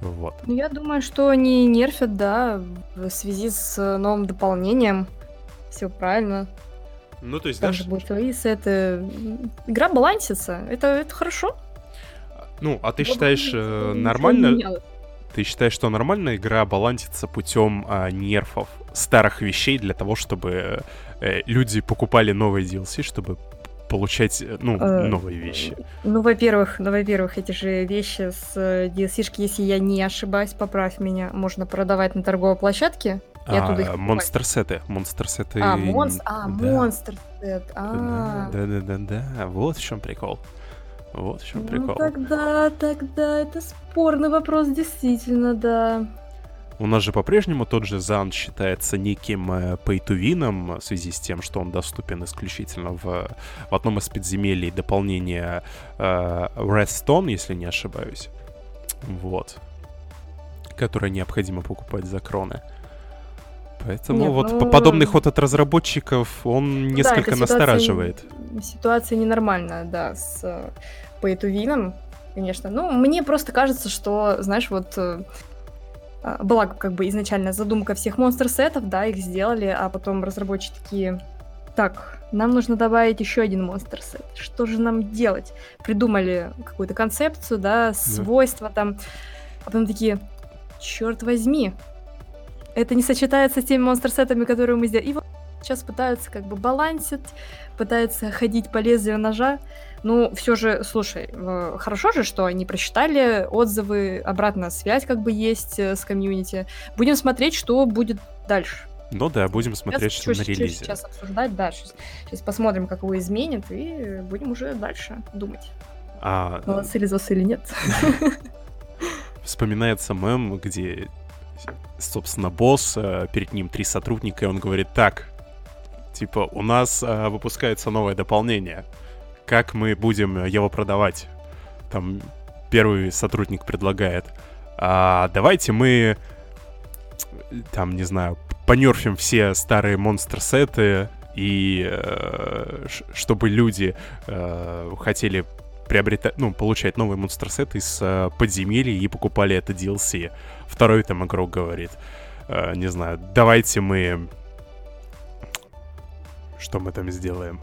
Вот. Ну, я думаю, что они нерфят, да, в связи с новым дополнением. Все правильно. Ну, то есть, Там да, же будут свои сеты. Игра балансится. Это, это хорошо. Ну, а ты считаешь э, нормально? Ты считаешь, что нормально игра балансится путем а, нерфов старых вещей для того, чтобы э, люди покупали новые DLC, чтобы получать, э, ну, э, новые вещи? Ну, во-первых, ну, во-первых, эти же вещи с э, DLC-шки, если я не ошибаюсь, поправь меня, можно продавать на торговой площадке. И а, оттуда их монстр-сеты. Монстр-сеты. А, монс... а да. монстр-сет. А. Да-да-да-да. Вот в чем прикол. Вот в чем ну, прикол. Тогда, тогда это спорный вопрос, действительно, да. У нас же по-прежнему тот же Зан считается неким э, пейтувином в связи с тем, что он доступен исключительно в, в одном из подземелий дополнения э, Redstone, если не ошибаюсь. Вот. Которое необходимо покупать за кроны. Поэтому Нет, вот ну... подобный ход от разработчиков, он несколько да, настораживает. Ситуация, ненормальная, да, с Пейтувином, конечно. Ну, мне просто кажется, что, знаешь, вот э, была как бы изначально задумка всех монстр-сетов, да, их сделали, а потом разработчики такие, так, нам нужно добавить еще один монстр-сет. Что же нам делать? Придумали какую-то концепцию, да, свойства да. там, а потом такие, черт возьми, это не сочетается с теми монстр-сетами, которые мы сделали. И вот сейчас пытаются как бы балансить, пытаются ходить по лезвию ножа. Ну, все же, слушай, э, хорошо же, что они прочитали отзывы, обратная связь как бы есть э, с комьюнити. Будем смотреть, что будет дальше. Ну да, будем смотреть, сейчас, что на релизе. Сейчас обсуждать, да, сейчас, сейчас посмотрим, как его изменят, и будем уже дальше думать. А... Молодцы ли или нет. Вспоминается мем, где, собственно, босс, э, перед ним три сотрудника, и он говорит, так, типа, у нас выпускается новое дополнение — как мы будем его продавать. Там первый сотрудник предлагает, а давайте мы, там, не знаю, понерфим все старые монстр-сеты, и э, чтобы люди э, хотели приобретать, ну, получать новый монстр-сет из э, подземелья и покупали это DLC. Второй там игрок говорит, э, не знаю, давайте мы... Что мы там сделаем?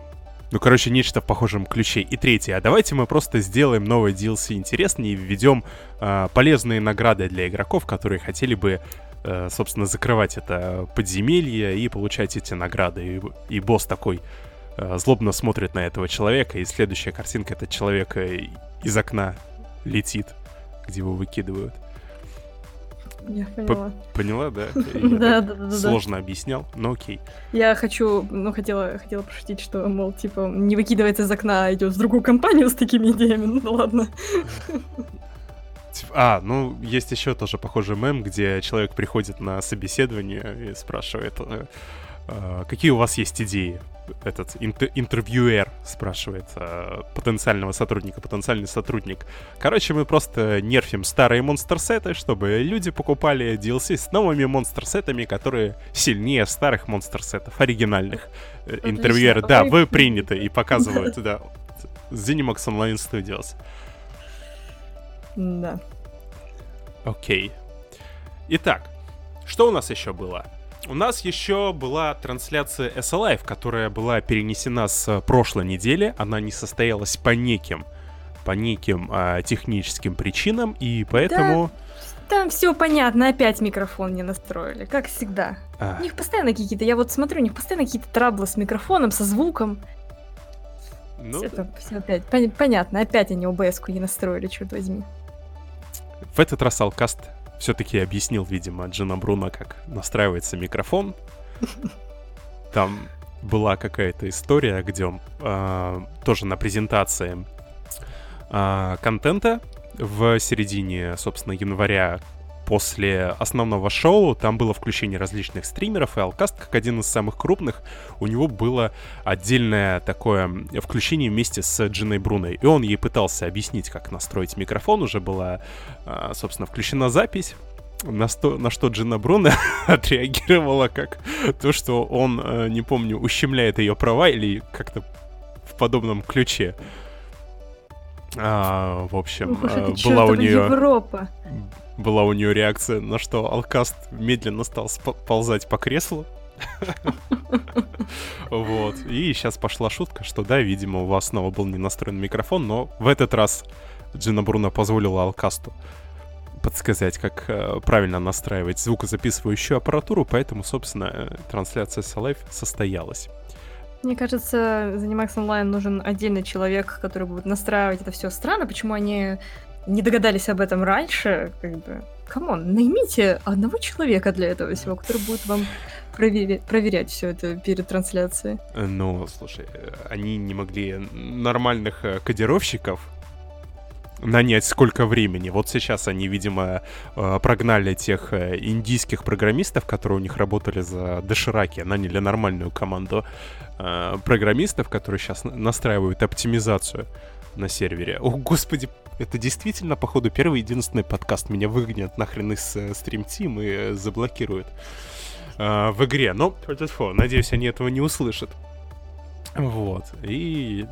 Ну, короче, нечто в похожем ключе. И третье, а давайте мы просто сделаем новый DLC интереснее и введем э, полезные награды для игроков, которые хотели бы, э, собственно, закрывать это подземелье и получать эти награды. И, и босс такой э, злобно смотрит на этого человека, и следующая картинка это человек из окна летит, где его выкидывают. Я поняла. Поняла, да? Да, да, да. Сложно объяснял, но окей. Я хочу, ну, хотела, хотела пошутить, что, мол, типа, не выкидывается из окна, а идет в другую компанию с такими идеями. Ну, ладно. А, ну, есть еще тоже похожий мем, где человек приходит на собеседование и спрашивает, э, какие у вас есть идеи? Этот интервьюер спрашивает потенциального сотрудника, потенциальный сотрудник. Короче, мы просто нерфим старые монстр-сеты, чтобы люди покупали DLC с новыми монстр-сетами, которые сильнее старых монстр-сетов, оригинальных. Э, Отлично. Интервьюер, да, вы приняты, и показывают, да, Zenimax Online Studios. Да. Окей. Итак, что у нас еще было? У нас еще была трансляция SLive, которая была перенесена с прошлой недели. Она не состоялась по неким, по неким а, техническим причинам, и поэтому... Да, там все понятно, опять микрофон не настроили, как всегда. А. У них постоянно какие-то, я вот смотрю, у них постоянно какие-то траблы с микрофоном, со звуком. Ну, все, там, все опять понятно, опять они OBS-ку не настроили, черт возьми. В этот раз Алкаст все-таки объяснил, видимо, Джина Бруно, как настраивается микрофон. Там была какая-то история, где он э, тоже на презентации э, контента в середине, собственно, января после основного шоу там было включение различных стримеров, и Алкаст, как один из самых крупных, у него было отдельное такое включение вместе с Джиной Бруной. И он ей пытался объяснить, как настроить микрофон. Уже была, а, собственно, включена запись. На, сто, на что Джина Бруно отреагировала как то, что он, э, не помню, ущемляет ее права или как-то в подобном ключе. А, в общем, Ух, э, была у нее... Европа была у нее реакция, на что Алкаст медленно стал ползать по креслу. Вот. И сейчас пошла шутка, что да, видимо, у вас снова был не настроен микрофон, но в этот раз Джина Бруно позволила Алкасту подсказать, как э, правильно настраивать звукозаписывающую аппаратуру, поэтому, собственно, э, трансляция ESO Live состоялась. Мне кажется, Zenimax Online нужен отдельный человек, который будет настраивать это все. Странно, почему они не догадались об этом раньше, как бы, come on, наймите одного человека для этого всего, который будет вам проверять, все это перед трансляцией. Э, ну, слушай, э, они не могли нормальных э, кодировщиков нанять сколько времени. Вот сейчас они, видимо, прогнали тех индийских программистов, которые у них работали за дошираки, наняли нормальную команду программистов, которые сейчас настраивают оптимизацию на сервере. О, господи, это действительно, походу, первый единственный подкаст. Меня выгонят нахрен из э, Stream Team и э, заблокируют э, в игре. Но, фу, надеюсь, они этого не услышат. Вот. И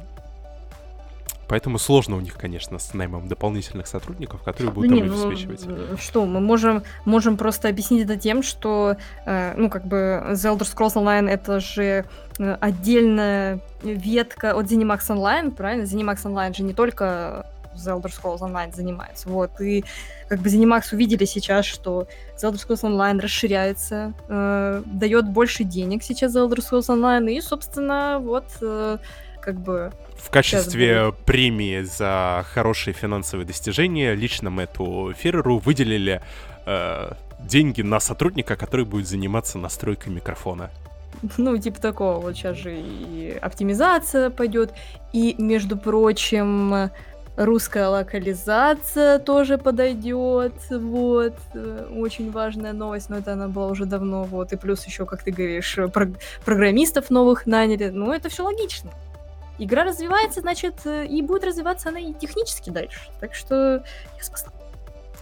Поэтому сложно у них, конечно, с наймом дополнительных сотрудников, которые будут ну, не, ну, обеспечивать. Ну, что, мы можем, можем просто объяснить это тем, что, э, ну, как бы, The Elder Scrolls Online это же отдельная ветка от ZeniMax Online, правильно? ZeniMax Online же не только The Elder Scrolls Online занимается. Вот, и как бы ZeniMax увидели сейчас, что The Elder Scrolls Online расширяется, э, дает больше денег сейчас The Elder Scrolls Online, и, собственно, вот, э, как бы... В качестве премии за хорошие финансовые достижения лично Мэтту Ферреру выделили э, деньги на сотрудника, который будет заниматься настройкой микрофона. Ну, типа такого. Вот сейчас же и оптимизация пойдет. И, между прочим, русская локализация тоже подойдет, вот, э, очень важная новость, но это она была уже давно, вот, и плюс еще, как ты говоришь, про- программистов новых наняли, ну, это все логично. Игра развивается, значит, э, и будет развиваться она и технически дальше, так что я спасла.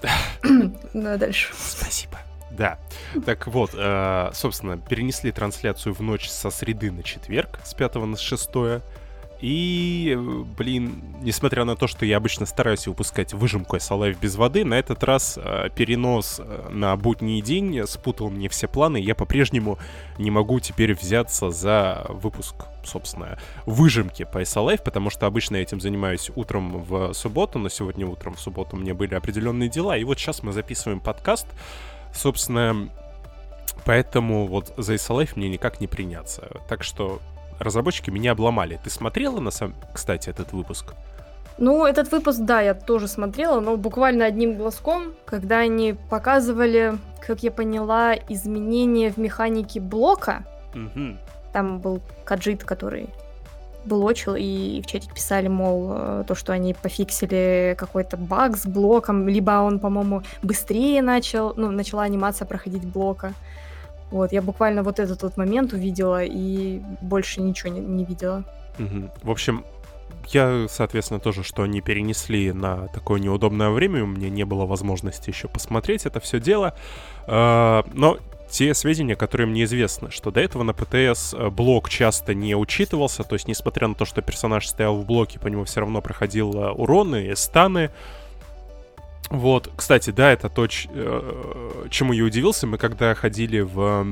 Ну, дальше. Спасибо. Да. Так вот, э, собственно, перенесли трансляцию в ночь со среды на четверг, с 5 на 6. И, блин, несмотря на то, что я обычно стараюсь выпускать выжимку SLive без воды, на этот раз э, перенос э, на будний день спутал мне все планы. Я по-прежнему не могу теперь взяться за выпуск, собственно, выжимки по SLive, потому что обычно я этим занимаюсь утром в субботу, но сегодня утром в субботу у меня были определенные дела. И вот сейчас мы записываем подкаст. Собственно, поэтому вот за SLive мне никак не приняться. Так что разработчики меня обломали. Ты смотрела, на самом... кстати, этот выпуск? Ну, этот выпуск, да, я тоже смотрела, но буквально одним глазком, когда они показывали, как я поняла, изменения в механике блока. Угу. Там был каджит, который блочил, и в чатике писали, мол, э, то, что они пофиксили какой-то баг с блоком, либо он, по-моему, быстрее начал, ну, начала анимация проходить блока. Вот, я буквально вот этот вот момент увидела и больше ничего не, не видела. Угу. В общем, я, соответственно, тоже, что они перенесли на такое неудобное время, у меня не было возможности еще посмотреть это все дело. А, но те сведения, которые мне известны, что до этого на ПТС э, блок часто не учитывался, то есть несмотря на то, что персонаж стоял в блоке, по нему все равно проходил уроны, станы, вот, кстати, да, это то, э, чему я удивился. Мы когда ходили в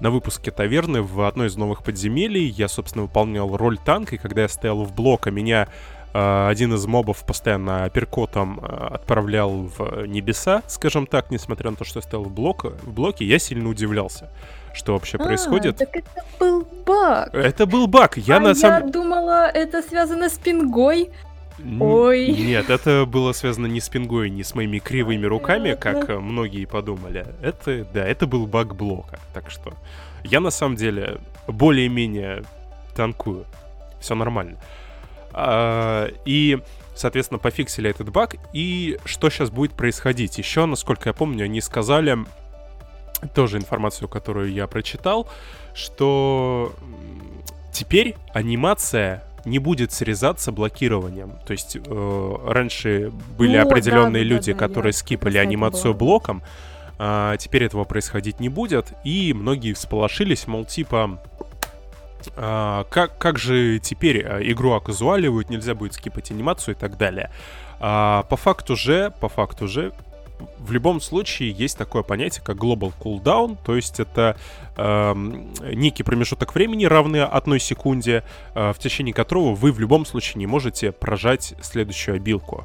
на выпуске таверны в одной из новых подземелий, я, собственно, выполнял роль танка, и когда я стоял в блок, а меня э, один из мобов постоянно перкотом э, отправлял в небеса, скажем так, несмотря на то, что я стоял в, блок, в блоке, я сильно удивлялся что вообще а, происходит. Так это был баг. Это был баг. Я а на самом... я думала, это связано с пингой. Ой. Нет, это было связано не с пингой, не с моими кривыми руками, как многие подумали. Это, да, это был баг блока. Так что я на самом деле более-менее танкую. Все нормально. А, и, соответственно, пофиксили этот баг. И что сейчас будет происходить? Еще, насколько я помню, они сказали тоже информацию, которую я прочитал, что теперь анимация не будет срезаться блокированием. То есть э, раньше были ну, определенные да, люди, да, да, которые скипали анимацию блоком, а теперь этого происходить не будет, и многие всполошились, мол, типа, а, как, как же теперь э, игру оказуаливают, нельзя будет скипать анимацию и так далее. А, по факту же, по факту же, в любом случае есть такое понятие, как global cooldown, то есть это э, некий промежуток времени, равный одной секунде, э, в течение которого вы в любом случае не можете прожать следующую обилку.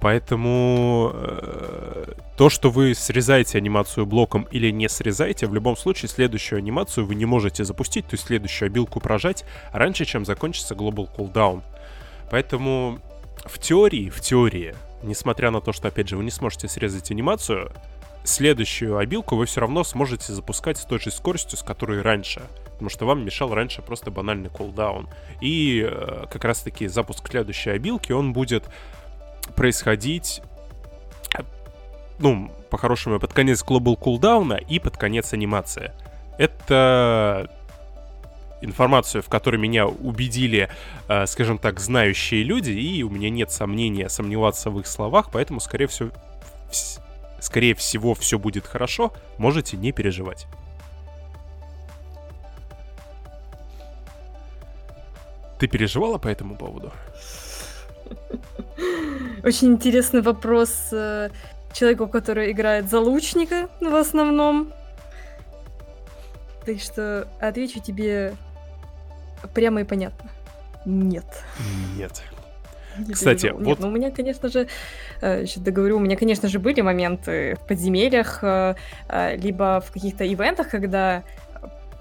Поэтому э, то, что вы срезаете анимацию блоком или не срезаете, в любом случае следующую анимацию вы не можете запустить, то есть следующую обилку прожать раньше, чем закончится global cooldown. Поэтому в теории, в теории, несмотря на то, что, опять же, вы не сможете срезать анимацию, следующую обилку вы все равно сможете запускать с той же скоростью, с которой раньше. Потому что вам мешал раньше просто банальный кулдаун. И э, как раз-таки запуск следующей обилки, он будет происходить, ну, по-хорошему, под конец глобал кулдауна и под конец анимации. Это информацию, в которой меня убедили, э, скажем так, знающие люди, и у меня нет сомнения сомневаться в их словах, поэтому, скорее всего, вс- скорее всего, все будет хорошо, можете не переживать. Ты переживала по этому поводу? Очень интересный вопрос э, человеку, который играет за лучника в основном. Так что отвечу тебе прямо и понятно. Нет. Нет. Не Кстати, переживал. вот... Нет, ну у меня, конечно же, сейчас э, договорю, у меня, конечно же, были моменты в подземельях, э, э, либо в каких-то ивентах, когда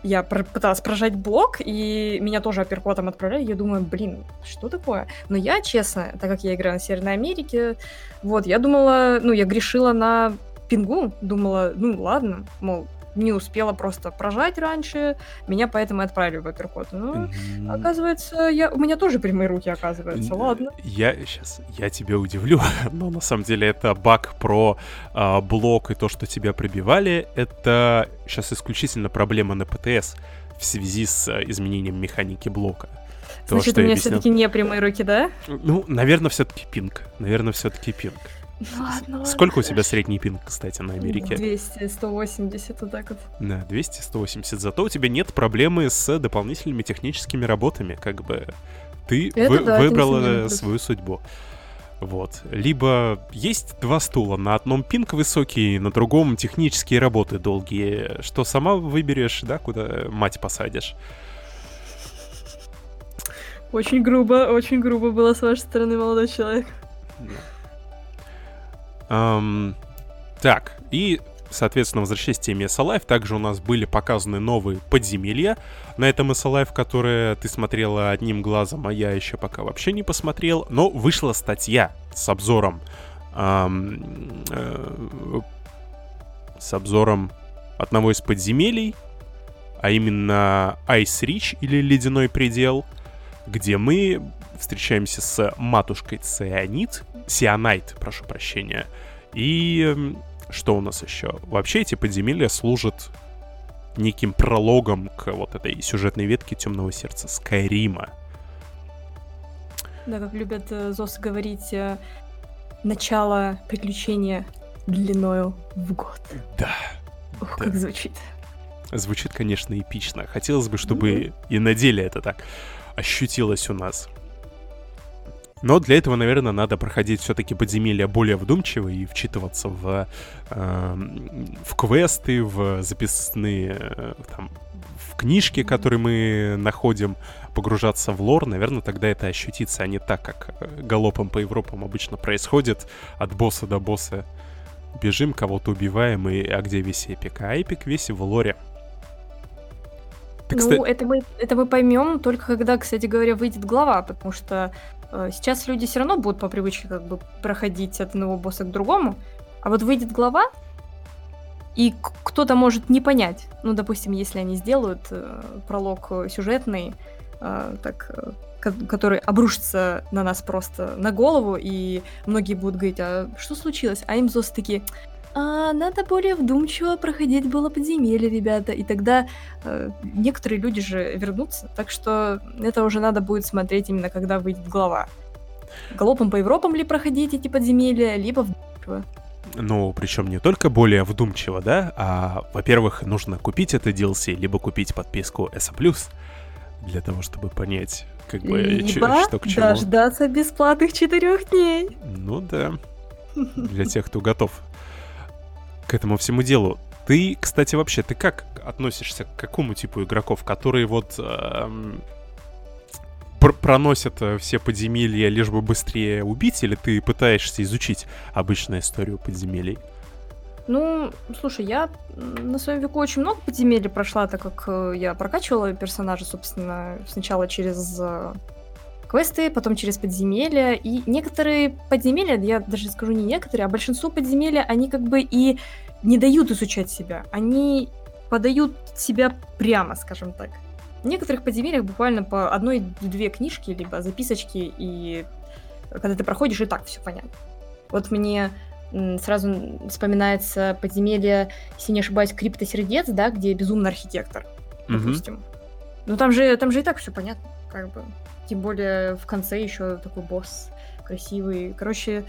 я пыталась прожать блок, и меня тоже апперкотом отправляли, я думаю, блин, что такое? Но я, честно, так как я играю на Северной Америке, вот, я думала, ну, я грешила на пингу, думала, ну, ладно, мол, не успела просто прожать раньше, меня поэтому отправили в апперкот. Но, mm-hmm. оказывается, я, у меня тоже прямые руки, оказывается, ладно. Я сейчас, я тебя удивлю, но на самом деле это баг про а, блок и то, что тебя пробивали, это сейчас исключительно проблема на ПТС в связи с а, изменением механики блока. То, Значит, у меня все-таки не прямые руки, да? Ну, наверное, все-таки пинг. Наверное, все-таки пинг. Ну ладно. Сколько у тебя средний пинг, кстати, на Америке? 200, 180, вот так вот. Да, 200, 180. Зато у тебя нет проблемы с дополнительными техническими работами, как бы ты Это вы- да, выбрала свою судьбу. Вот. Либо есть два стула, на одном пинг высокий, на другом технические работы долгие, что сама выберешь, да, куда мать посадишь. Очень грубо, очень грубо было с вашей стороны, молодой человек. Ам, так, и, соответственно, возвращаясь к теме SLife, также у нас были показаны новые подземелья на этом SLife, которые ты смотрела одним глазом, а я еще пока вообще не посмотрел. Но вышла статья с обзором. ам, э, с обзором одного из подземелий, а именно Ice Reach или Ледяной предел, где мы встречаемся с матушкой Цианид, Сионайт, прошу прощения. И что у нас еще? Вообще эти подземелья служат неким прологом к вот этой сюжетной ветке Темного сердца Скайрима. Да, как любят э, ЗОС говорить, э, начало приключения длиною в год. Да, Ух, Да. как звучит. звучит, конечно, эпично. Хотелось бы, чтобы и на деле это так ощутилось у нас. Но для этого, наверное, надо проходить все-таки подземелья более вдумчиво и вчитываться в, эм, в квесты, в записанные э, там, в книжки, которые мы находим, погружаться в лор, наверное, тогда это ощутится, а не так, как э, галопом по Европам обычно происходит, от босса до босса бежим, кого-то убиваем, и а где весь эпик? А эпик весь в лоре. Ты, Ну, кста- это мы, это мы поймем только когда, кстати говоря, выйдет глава, потому что э, сейчас люди все равно будут по привычке как бы проходить от одного босса к другому, а вот выйдет глава, и кто-то может не понять. Ну, допустим, если они сделают э, пролог э, сюжетный, э, так, э, ко- который обрушится на нас просто на голову, и многие будут говорить, а что случилось? А им ЗОС такие, а, надо более вдумчиво проходить было подземелье, ребята. И тогда э, некоторые люди же вернутся, так что это уже надо будет смотреть именно когда выйдет глава. Галопом по Европам ли проходить эти подземелья, либо вдумчиво. Ну, причем не только более вдумчиво, да, а, во-первых, нужно купить это DLC, либо купить подписку ESA+, для того, чтобы понять, как бы, Либо что к чему. дождаться бесплатных четырех дней. Ну да, для тех, кто готов к этому всему делу. Ты, кстати, вообще, ты как относишься к какому типу игроков, которые вот эм, пр- проносят э, все подземелья, лишь бы быстрее убить, или ты пытаешься изучить обычную историю подземелий? Ну, слушай, я на своем веку очень много подземелий прошла, так как э, я прокачивала персонажа, собственно, сначала через э, квесты, потом через подземелья. И некоторые подземелья, я даже скажу не некоторые, а большинство подземелья, они как бы и не дают изучать себя. Они подают себя прямо, скажем так. В некоторых подземельях буквально по одной-две книжки, либо записочки, и когда ты проходишь, и так все понятно. Вот мне сразу вспоминается подземелье, если не ошибаюсь, криптосердец, да, где безумный архитектор, допустим. Ну там же, там же и так все понятно, как бы. Тем более в конце еще такой босс красивый. Короче,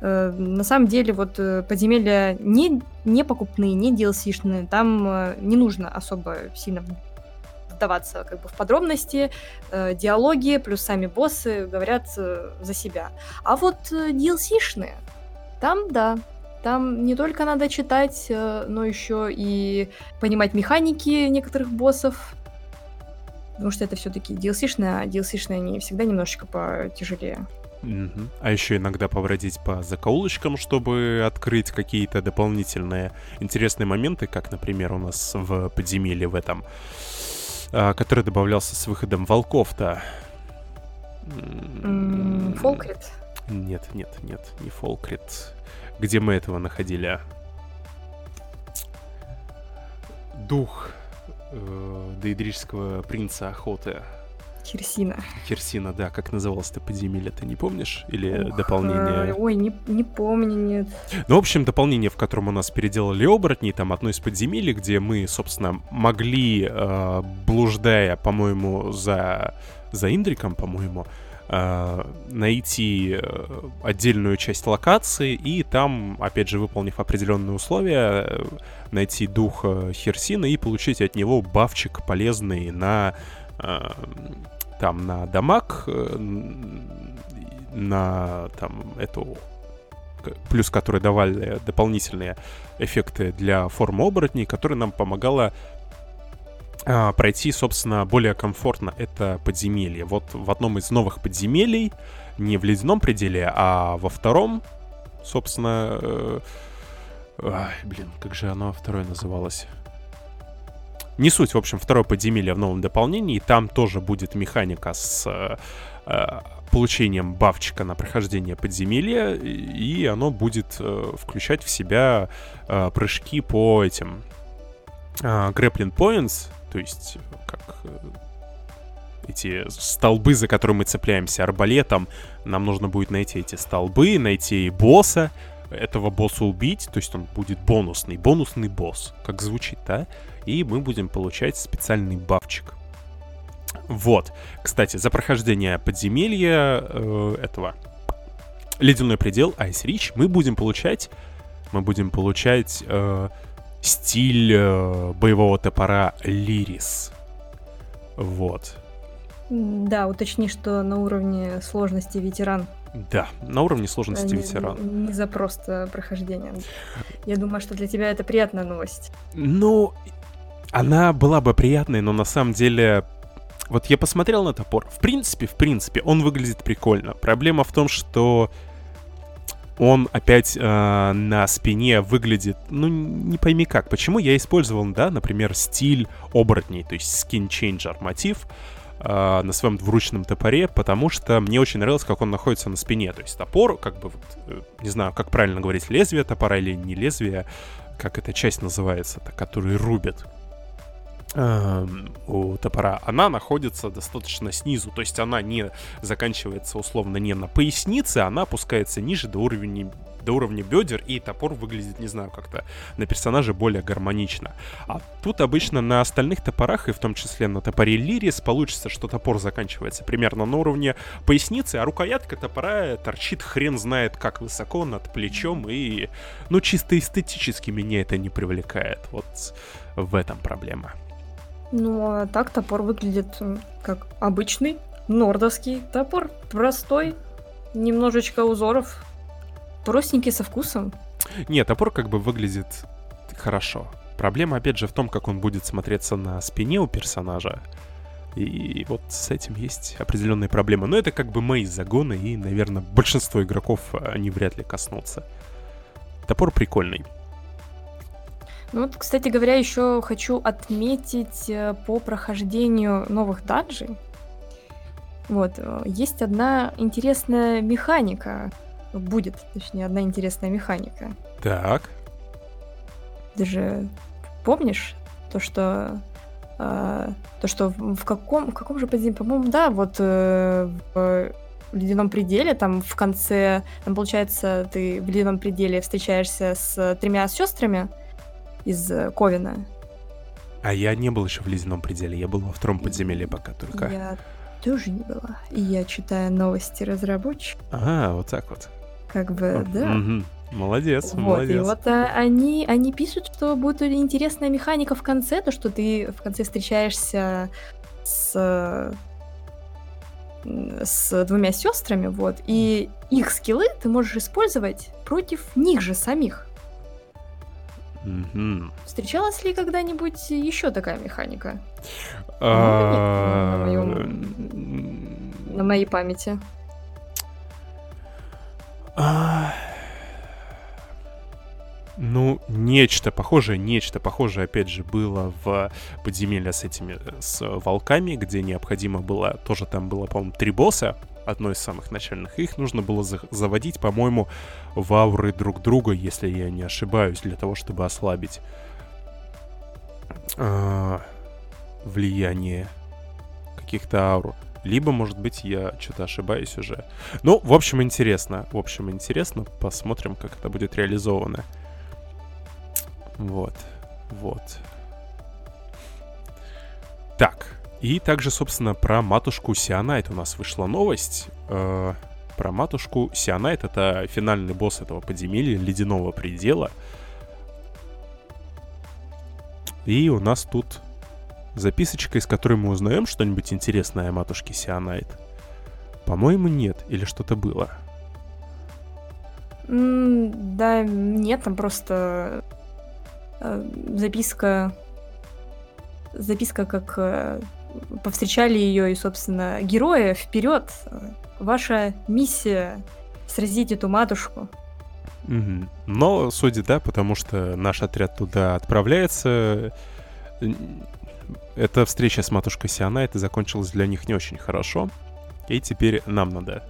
э, на самом деле вот э, подземелья не, не покупные, не DLC-шные, там э, не нужно особо сильно вдаваться как бы в подробности, Э, диалоги плюс сами боссы говорят э, за себя. А вот э, DLC-шные, там да, там не только надо читать, э, но еще и понимать механики некоторых боссов. Потому что это все-таки DLC-шные, а DLC-шные они всегда немножечко потяжелее. Мгм. А еще иногда побродить по закоулочкам, чтобы открыть какие-то дополнительные интересные моменты, как, например, у нас в подземелье в этом, а, который добавлялся с выходом волков-то. Фолкрит. Нет, нет, нет, не Фолкрит. Где мы этого находили? а? Дух э, доидрического принца охоты. Херсина. Херсина, да, как называлось это подземелье, ты не помнишь? Или Ух, дополнение? Ой, не, не помню, нет. Ну, в общем, дополнение, в котором у нас переделали оборотней, там одно из подземелий, где мы, собственно, могли, э, блуждая, по-моему, за, за Индриком, по-моему, э, найти э, отдельную часть локации и там, опять же, выполнив определенные условия, э, найти дух э, Херсина и получить от него бафчик полезный на там на дамаг, на там эту плюс которые давали дополнительные эффекты для формы оборотней, которые нам помогало а, пройти, собственно, более комфортно это подземелье. Вот в одном из новых подземелий, не в ледяном пределе, а во втором, собственно... Э, ай, блин, как же оно второе называлось? Не суть, в общем, второе подземелье в новом дополнении. Там тоже будет механика с э, э получением бафчика на прохождение подземелья, и оно будет э, включать в себя э, прыжки по этим э, grappling points, то есть как э, эти столбы, за которые мы цепляемся арбалетом, нам нужно будет найти эти столбы, найти босса, этого босса убить, то есть он будет бонусный, бонусный босс, как звучит, да? И мы будем получать специальный бафчик. Вот. Кстати, за прохождение подземелья э, этого Ледяной предел Ice Reach мы будем получать мы будем получать э, стиль э, боевого топора Лирис. Вот. Да, уточни, что на уровне сложности ветеран. Да, на уровне сложности не, ветеран. Не за просто прохождение. Я думаю, что для тебя это приятная новость. Ну, она была бы приятной, но на самом деле вот я посмотрел на топор. В принципе, в принципе, он выглядит прикольно. Проблема в том, что он опять э, на спине выглядит, ну, не пойми как. Почему я использовал, да, например, стиль оборотней, то есть skin changer мотив э, на своем двуручном топоре, потому что мне очень нравилось, как он находится на спине. То есть топор, как бы, вот, э, не знаю, как правильно говорить, лезвие топора или не лезвие, как эта часть называется, который рубит у топора, она находится достаточно снизу. То есть она не заканчивается условно не на пояснице, она опускается ниже до уровня до уровня бедер, и топор выглядит, не знаю, как-то на персонаже более гармонично. А тут обычно на остальных топорах, и в том числе на топоре Лирис, получится, что топор заканчивается примерно на уровне поясницы, а рукоятка топора торчит хрен знает как высоко над плечом, и, ну, чисто эстетически меня это не привлекает. Вот в этом проблема. Ну, а так топор выглядит как обычный нордовский топор. Простой, немножечко узоров, простенький со вкусом. Нет, топор как бы выглядит хорошо. Проблема, опять же, в том, как он будет смотреться на спине у персонажа. И вот с этим есть определенные проблемы. Но это как бы мои загоны, и, наверное, большинство игроков они вряд ли коснутся. Топор прикольный. Ну вот, кстати говоря, еще хочу отметить э, по прохождению новых даджей. Вот, э, есть одна интересная механика. Будет, точнее, одна интересная механика. Так. Ты же помнишь то, что э, то, что в каком, в каком же подземелье, по-моему, да, вот э, в ледяном пределе, там в конце, там получается, ты в ледяном пределе встречаешься с тремя сестрами, из э, Ковина. А я не был еще в ледяном пределе, я был во втором подземелье пока только. Я тоже не была. И я читаю новости разработчиков. Ага, вот так вот. Как бы, да. Угу. Молодец, вот, молодец. И вот а, они, они пишут, что будет интересная механика в конце, то, что ты в конце встречаешься с с двумя сестрами, вот, и их скиллы ты можешь использовать против них же самих. Угу. Встречалась ли когда-нибудь еще такая механика? А, на моей памяти. А, ну, нечто похожее, нечто похожее, опять же, было в подземелье с этими, с волками, где необходимо было, тоже там было, по-моему, три босса, одно из самых начальных. Их нужно было за заводить, по-моему, в ауры друг друга, если я не ошибаюсь, для того, чтобы ослабить э влияние каких-то аур. Либо, может быть, я что-то ошибаюсь уже. Ну, в общем, интересно. В общем, интересно. Посмотрим, как это будет реализовано. Вот. Вот. Так. И также, собственно, про матушку Сианайт у нас вышла новость. Э, про матушку Сианайт. Это финальный босс этого подземелья, ледяного предела. И у нас тут записочка, из которой мы узнаем что-нибудь интересное о матушке Сианайт. По-моему, нет. Или что-то было. М, Да, нет, там просто э, записка, записка, как э, повстречали ее и, собственно, герои вперед. Ваша миссия сразить эту матушку. Но, судя, да, потому что наш отряд туда отправляется, эта встреча с матушкой Сианайт закончилась для них не очень хорошо. И теперь нам надо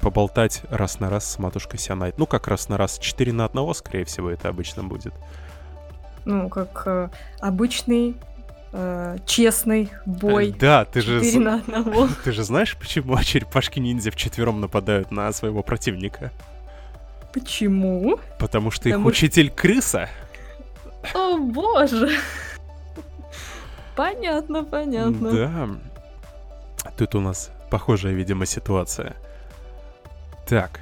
поболтать раз на раз с матушкой Сианайт. Ну, как раз на раз, 4 на одного, скорее всего, это обычно будет. Ну, как э, обычный э, честный бой. Э, Да, ты же, на одного. ты же знаешь, почему черепашки-ниндзя вчетвером нападают на своего противника? Почему? Потому что их Потому что- учитель крыса. О, боже! Понятно, понятно. Да. Тут у нас похожая, видимо, ситуация. Так.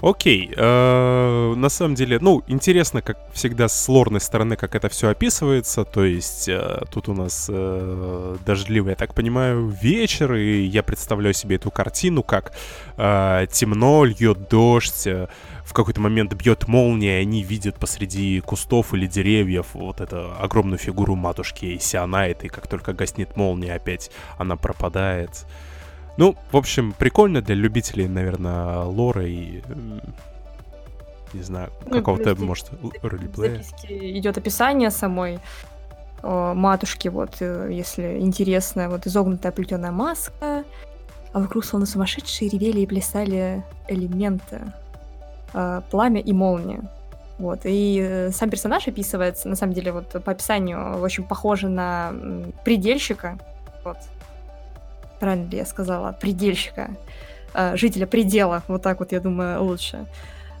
Окей. э, на самом деле, ну, интересно, как всегда, с лорной стороны, как это все описывается. То есть, э, тут у нас э, дождливый, я так понимаю, вечер, и я представляю себе эту картину, как э, темно, льет дождь, э, в какой-то момент бьет молния, и они видят посреди кустов или деревьев вот эту огромную фигуру матушки Сианайт, и как только гаснет молния, опять она пропадает. Ну, в общем, прикольно для любителей, наверное, лора и... Не знаю, Ну, какого-то, может, ролеплея. идет описание самой э, матушки, вот, э, если интересно, вот изогнутая плетеная маска, а вокруг словно сумасшедшие ревели и плясали элементы, э, пламя и молния. Вот, и сам персонаж описывается, на самом деле, вот по описанию очень похоже на предельщика, вот. Правильно ли я сказала? Предельщика. Э, жителя предела, вот так вот, я думаю, лучше.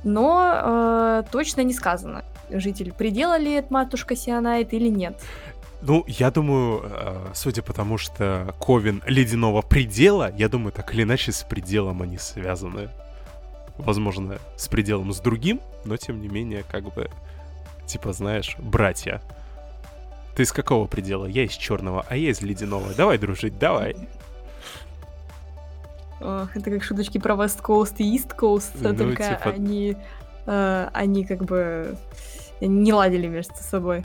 Но э, точно не сказано, житель предела ли это матушка Сианайт или нет. Ну, я думаю, э, судя по тому, что Ковен ледяного предела, я думаю, так или иначе с пределом они связаны. Возможно, с пределом с другим, но тем не менее, как бы, типа, знаешь, братья. Ты из какого предела? Я из черного, а я из ледяного. Давай дружить, давай. Ох, это как шуточки про West Coast и East Coast, Ну, только типа- они, э, они как бы не ладили между собой.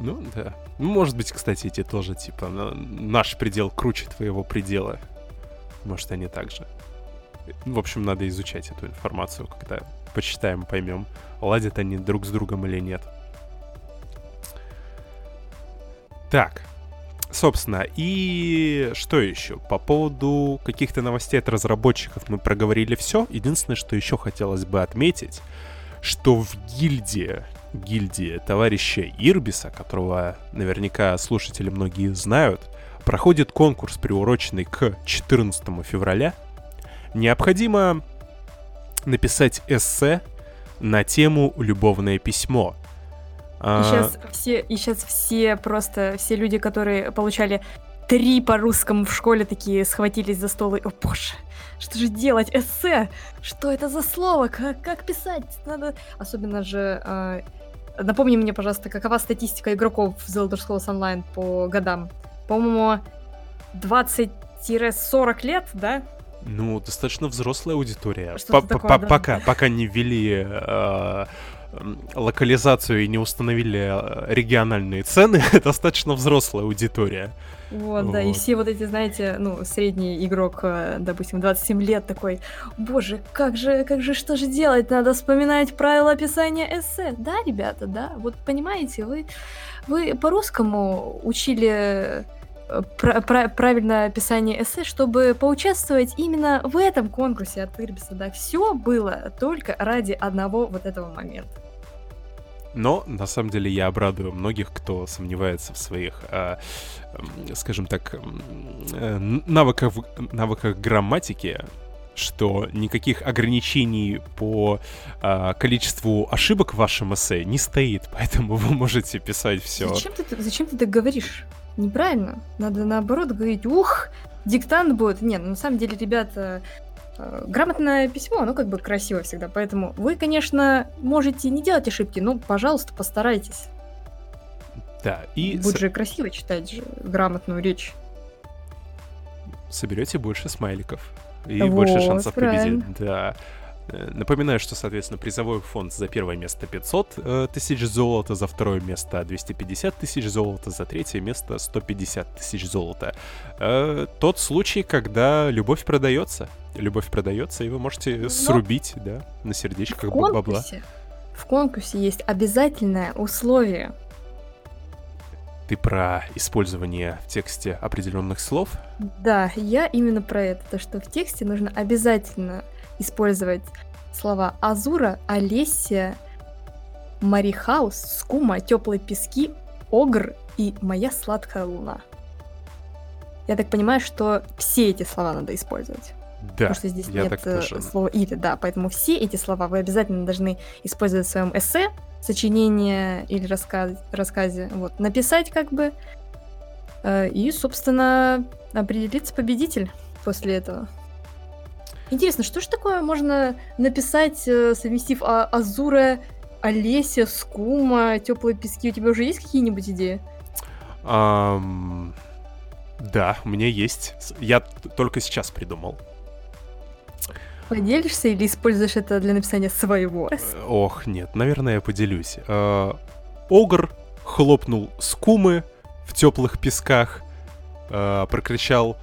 Ну, да. Ну, может быть, кстати, эти тоже, типа, на- наш предел круче твоего предела. Может, они так же. В общем, надо изучать эту информацию, когда почитаем, поймем, ладят они друг с другом или нет. Так, собственно, и что еще? По поводу каких-то новостей от разработчиков мы проговорили все. Единственное, что еще хотелось бы отметить, что в гильдии, гильдии товарища Ирбиса, которого наверняка слушатели многие знают, проходит конкурс, приуроченный к 14 февраля. Необходимо написать эссе на тему «Любовное письмо». И А, сейчас все, и сейчас все просто, все люди, которые получали три по русскому в школе, такие схватились за стол и, о боже, что же делать? Эссе? Что это за слово? Как, как писать? Надо... Особенно же... э, напомни мне, пожалуйста, какова статистика игроков в The Elder Scrolls Online по годам? По-моему, 20-40 лет, да? Ну, достаточно взрослая аудитория. Такое, по- да. Пока, пока не ввели э, локализацию и не установили э, региональные цены, достаточно взрослая аудитория. Вот, да, и Вот. все вот эти, знаете, ну, средний игрок, э, допустим, 27 лет такой, боже, как же, как же, что же делать? Надо вспоминать правила описания эссе. Да, ребята, да, вот понимаете, вы, вы по-русскому учили пра- пра- правильное описание эссе, чтобы поучаствовать именно в этом конкурсе от Ирбиса, да, все было только ради одного вот этого момента. Но, на самом деле, я обрадую многих, кто сомневается в своих, э, скажем так, м, э, навыках, навыках грамматики, что никаких ограничений по э, количеству ошибок в вашем эссе не стоит, поэтому вы можете писать все. Зачем ты, зачем ты так говоришь? Неправильно. Надо наоборот говорить, ух, диктант будет. Нет, на самом деле, ребята, э, грамотное письмо, оно как бы красиво всегда. Поэтому вы, конечно, можете не делать ошибки, но, пожалуйста, постарайтесь. Да, и... Будет же красиво читать же грамотную речь. Соберете больше смайликов. И вот, больше шансов правильно. победить. Да. Э, напоминаю, что, соответственно, призовой фонд за первое место 500 э, тысяч золота, за второе место 250 тысяч золота, за третье место 150 тысяч золота. Э, тот случай, когда любовь продается. Любовь продается, и вы можете Но срубить, да, на сердечко в конкурсе, бабла. В конкурсе есть обязательное условие. Ты про использование в тексте определенных слов? Да, я именно про это, то что в тексте нужно обязательно использовать слова Азура, Олесия, Марихаус, Скума, Теплые пески, Огр и Моя сладкая луна. Я так понимаю, что все эти слова надо использовать. Да, потому что здесь нет э, слова или, да, поэтому все эти слова вы обязательно должны использовать в своем эссе, сочинении или рассказ, рассказе, вот, написать как бы, э, и, собственно, определиться победитель после этого. Интересно, что же такое можно написать, э, совместив а Азура, Олеся, Скума, Теплые пески? У тебя уже есть какие-нибудь идеи? Um, да, у меня есть. Я только сейчас придумал. Поделишься или используешь это для написания своего? Э, ох, нет, наверное, я поделюсь. Э, Огр хлопнул скумы в теплых песках, прокричал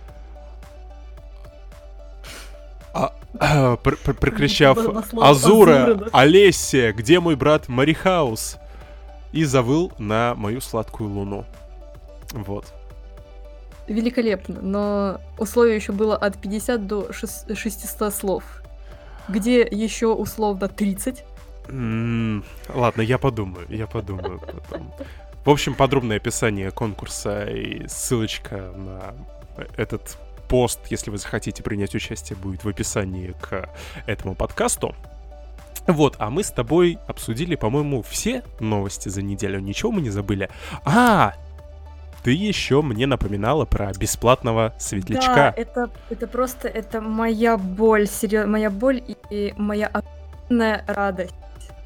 прокричав «Азура! Олессия! Где мой брат Марихаус?» И завыл на мою сладкую луну. Вот. Великолепно, но условие еще было от 50 до 600 слов. Где еще условно 30? Mm, ладно, я подумаю, я подумаю потом. В общем, подробное описание конкурса и ссылочка на этот пост, если вы захотите принять участие, будет в описании к этому подкасту. Вот, а мы с тобой обсудили, по-моему, все новости за неделю. Ничего мы не забыли. А, ты еще мне напоминала про бесплатного светлячка. Да, это, это просто, это моя боль, серьезно, моя боль и моя огромная радость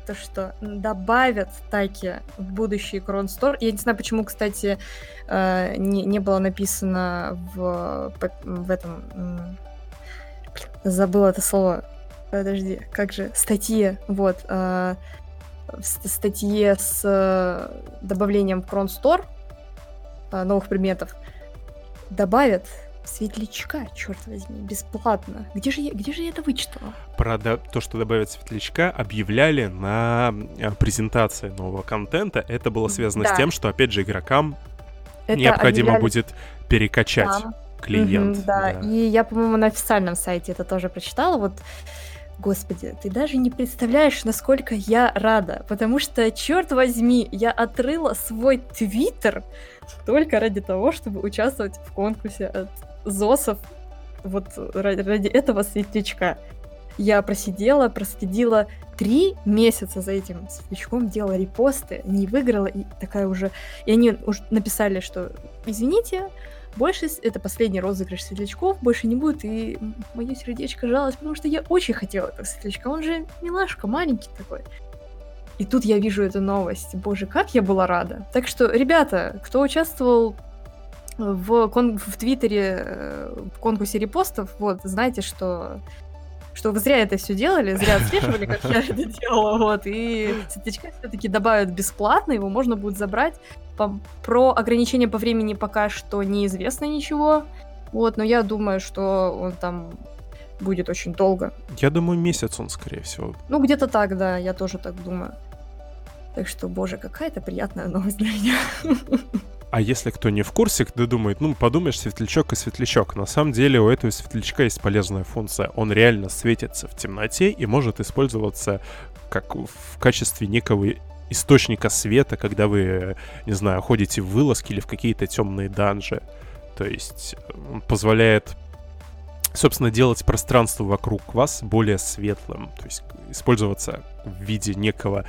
то, что добавят таки в будущий Кронстор. Я не знаю, почему, кстати, э, не, не было написано в, в этом... Забыла это слово. Подожди, как же? Статье. Вот. Э, в статье с э, добавлением в Кронстор новых предметов добавят Светлячка, черт возьми, бесплатно. Где же я, где же я это вычитала? Про то, что добавят светлячка, объявляли на э, презентации нового контента. Это было связано да. с тем, что, опять же, игрокам это необходимо объявляли... будет перекачать да. клиент. Угу, да. да, и я, по-моему, на официальном сайте это тоже прочитала. Вот Господи, ты даже не представляешь, насколько я рада, потому что, черт возьми, я отрыла свой твиттер только ради того, чтобы участвовать в конкурсе от ЗОСов вот ради, этого светлячка. Я просидела, проследила три месяца за этим светлячком, делала репосты, не выиграла, и такая уже... И они уже написали, что извините, больше это последний розыгрыш светлячков, больше не будет, и мое сердечко жалось, потому что я очень хотела этого светлячка, он же милашка, маленький такой. И тут я вижу эту новость. Боже, как я была рада. Так что, ребята, кто участвовал в, кон- в Твиттере э, в конкурсе репостов, вот, знаете, что что вы зря это все делали, зря отслеживали, как я это делала, вот, и светлячка все-таки добавят бесплатно, его можно будет забрать. По- про ограничения по времени пока что неизвестно ничего, вот, но я думаю, что он там будет очень долго. Я думаю, месяц он, скорее всего. Ну, где-то так, да, я тоже так думаю. Так что, боже, какая-то приятная новость для меня. А если кто не в курсе, кто думает, ну, подумаешь, светлячок и светлячок. На самом деле у этого светлячка есть полезная функция. Он реально светится в темноте и может использоваться как в качестве некого источника света, когда вы, не знаю, ходите в вылазки или в какие-то темные данжи. То есть он позволяет, собственно, делать пространство вокруг вас более светлым. То есть использоваться в виде некого,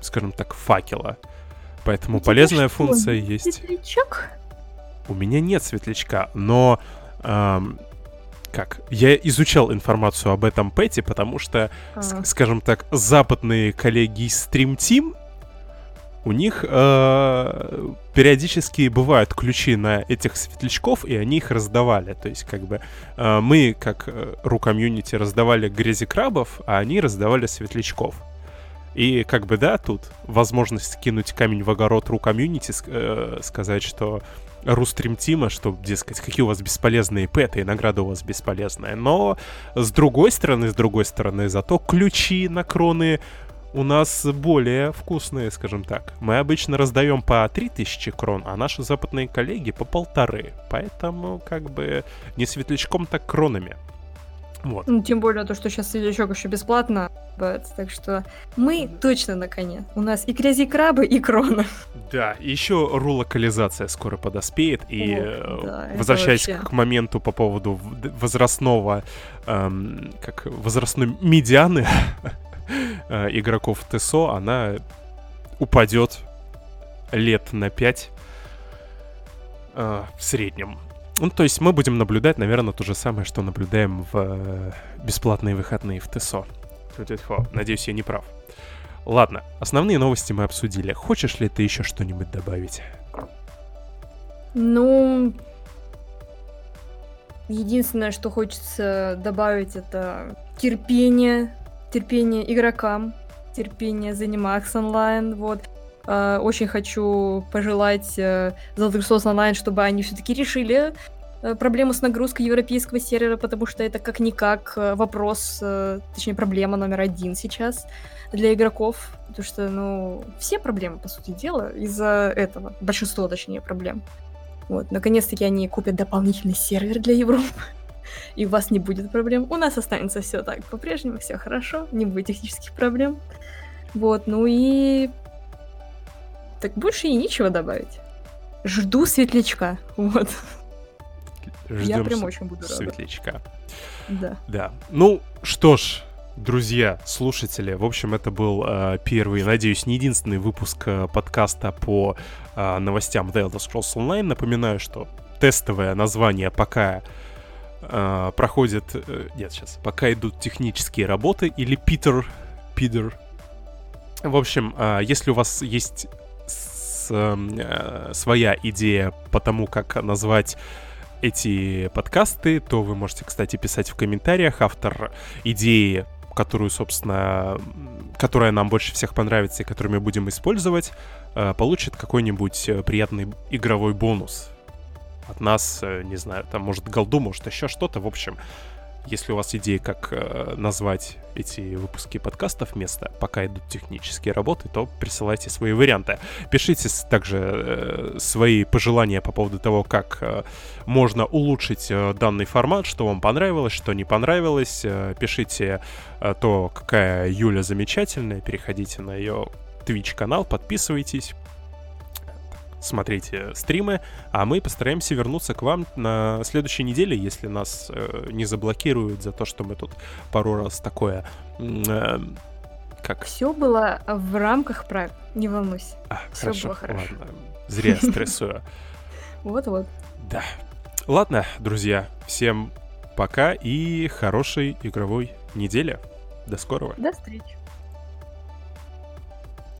скажем так, факела. Поэтому полезная что, функция есть. Светлячок? у меня нет светлячка, но эм, как? Я изучал информацию об этом пэте, потому что, а. скажем так, западные коллеги из Stream Team у них э, периодически бывают ключи на этих светлячков, и они их раздавали. То есть, как бы, э, мы, как э, ру комьюнити, раздавали грязи крабов, а они раздавали светлячков. И как бы, да, тут возможность кинуть камень в огород ру комьюнити, э, сказать, что Рустрим Тима, что, дескать, какие у вас бесполезные пэты, и награда у вас бесполезная. Но с другой стороны, с другой стороны, зато ключи на кроны у нас более вкусные, скажем так. Мы обычно раздаем по 3000 крон, а наши западные коллеги по полторы. Поэтому, как бы, не светлячком, так кронами. Вот. Ну, тем более то, что сейчас светлячок еще бесплатно. Так что мы точно на коне. У нас и грязи крабы, и крона. Да, еще рулокализация скоро подоспеет. И О, да, возвращаясь вообще... к моменту по поводу возрастного, эм, как возрастной медианы э, игроков ТСО, она упадет лет на 5 э, в среднем. Ну, то есть мы будем наблюдать, наверное, то же самое, что наблюдаем в э, бесплатные выходные в ТСО. Надеюсь, я не прав. Ладно, основные новости мы обсудили. Хочешь ли ты еще что-нибудь добавить? Ну, единственное, что хочется добавить, это терпение, терпение игрокам, терпение заниматься онлайн, вот. Uh, очень хочу пожелать Золотых Сос онлайн, чтобы они все-таки решили uh, проблему с нагрузкой европейского сервера, потому что это как-никак вопрос, точнее, проблема номер один сейчас для игроков, потому что, ну, все проблемы, по сути дела, из-за этого, большинство, точнее, проблем. Вот, наконец-таки они купят дополнительный сервер для Европы, и у вас не будет проблем. У нас останется все так, по-прежнему все хорошо, не будет технических проблем. Вот, ну и... Так больше и нечего добавить. Жду светлячка, вот. Ждем Я прям очень буду рада. Светлячка. Да. Да. Ну, что ж, друзья, слушатели. В общем, это был э, первый, надеюсь, не единственный выпуск э, подкаста по э, новостям The Elder Scrolls Online. Напоминаю, что тестовое название пока э, проходит... Э, нет, сейчас. Пока идут технические работы или Питер... Питер... В общем, э, если у вас есть с, э, своя идея по тому, как назвать эти подкасты, то вы можете, кстати, писать в комментариях. Автор идеи которую, собственно, которая нам больше всех понравится и которую мы будем использовать, э, получит какой-нибудь э, приятный игровой бонус от нас, не знаю, там, может, голду, может, еще что-то, в общем, если у вас идеи, как э, назвать эти выпуски подкастов вместо, пока идут технические работы, то присылайте свои варианты. Пишите также э, свои пожелания по поводу того, как э, можно улучшить э, данный формат, что вам понравилось, что не понравилось. Э, пишите э, то, какая Юля замечательная. Переходите на ее Twitch канал, подписывайтесь смотрите стримы, а мы постараемся вернуться к вам на следующей неделе, если нас э, не заблокируют за то, что мы тут пару раз такое... Э, как? Все было в рамках правил, не волнуйся. А, Все хорошо, было хорошо. Ладно. Зря стрессую. Вот-вот. Да. Ладно, друзья, всем пока и хорошей игровой недели. До скорого. До встречи.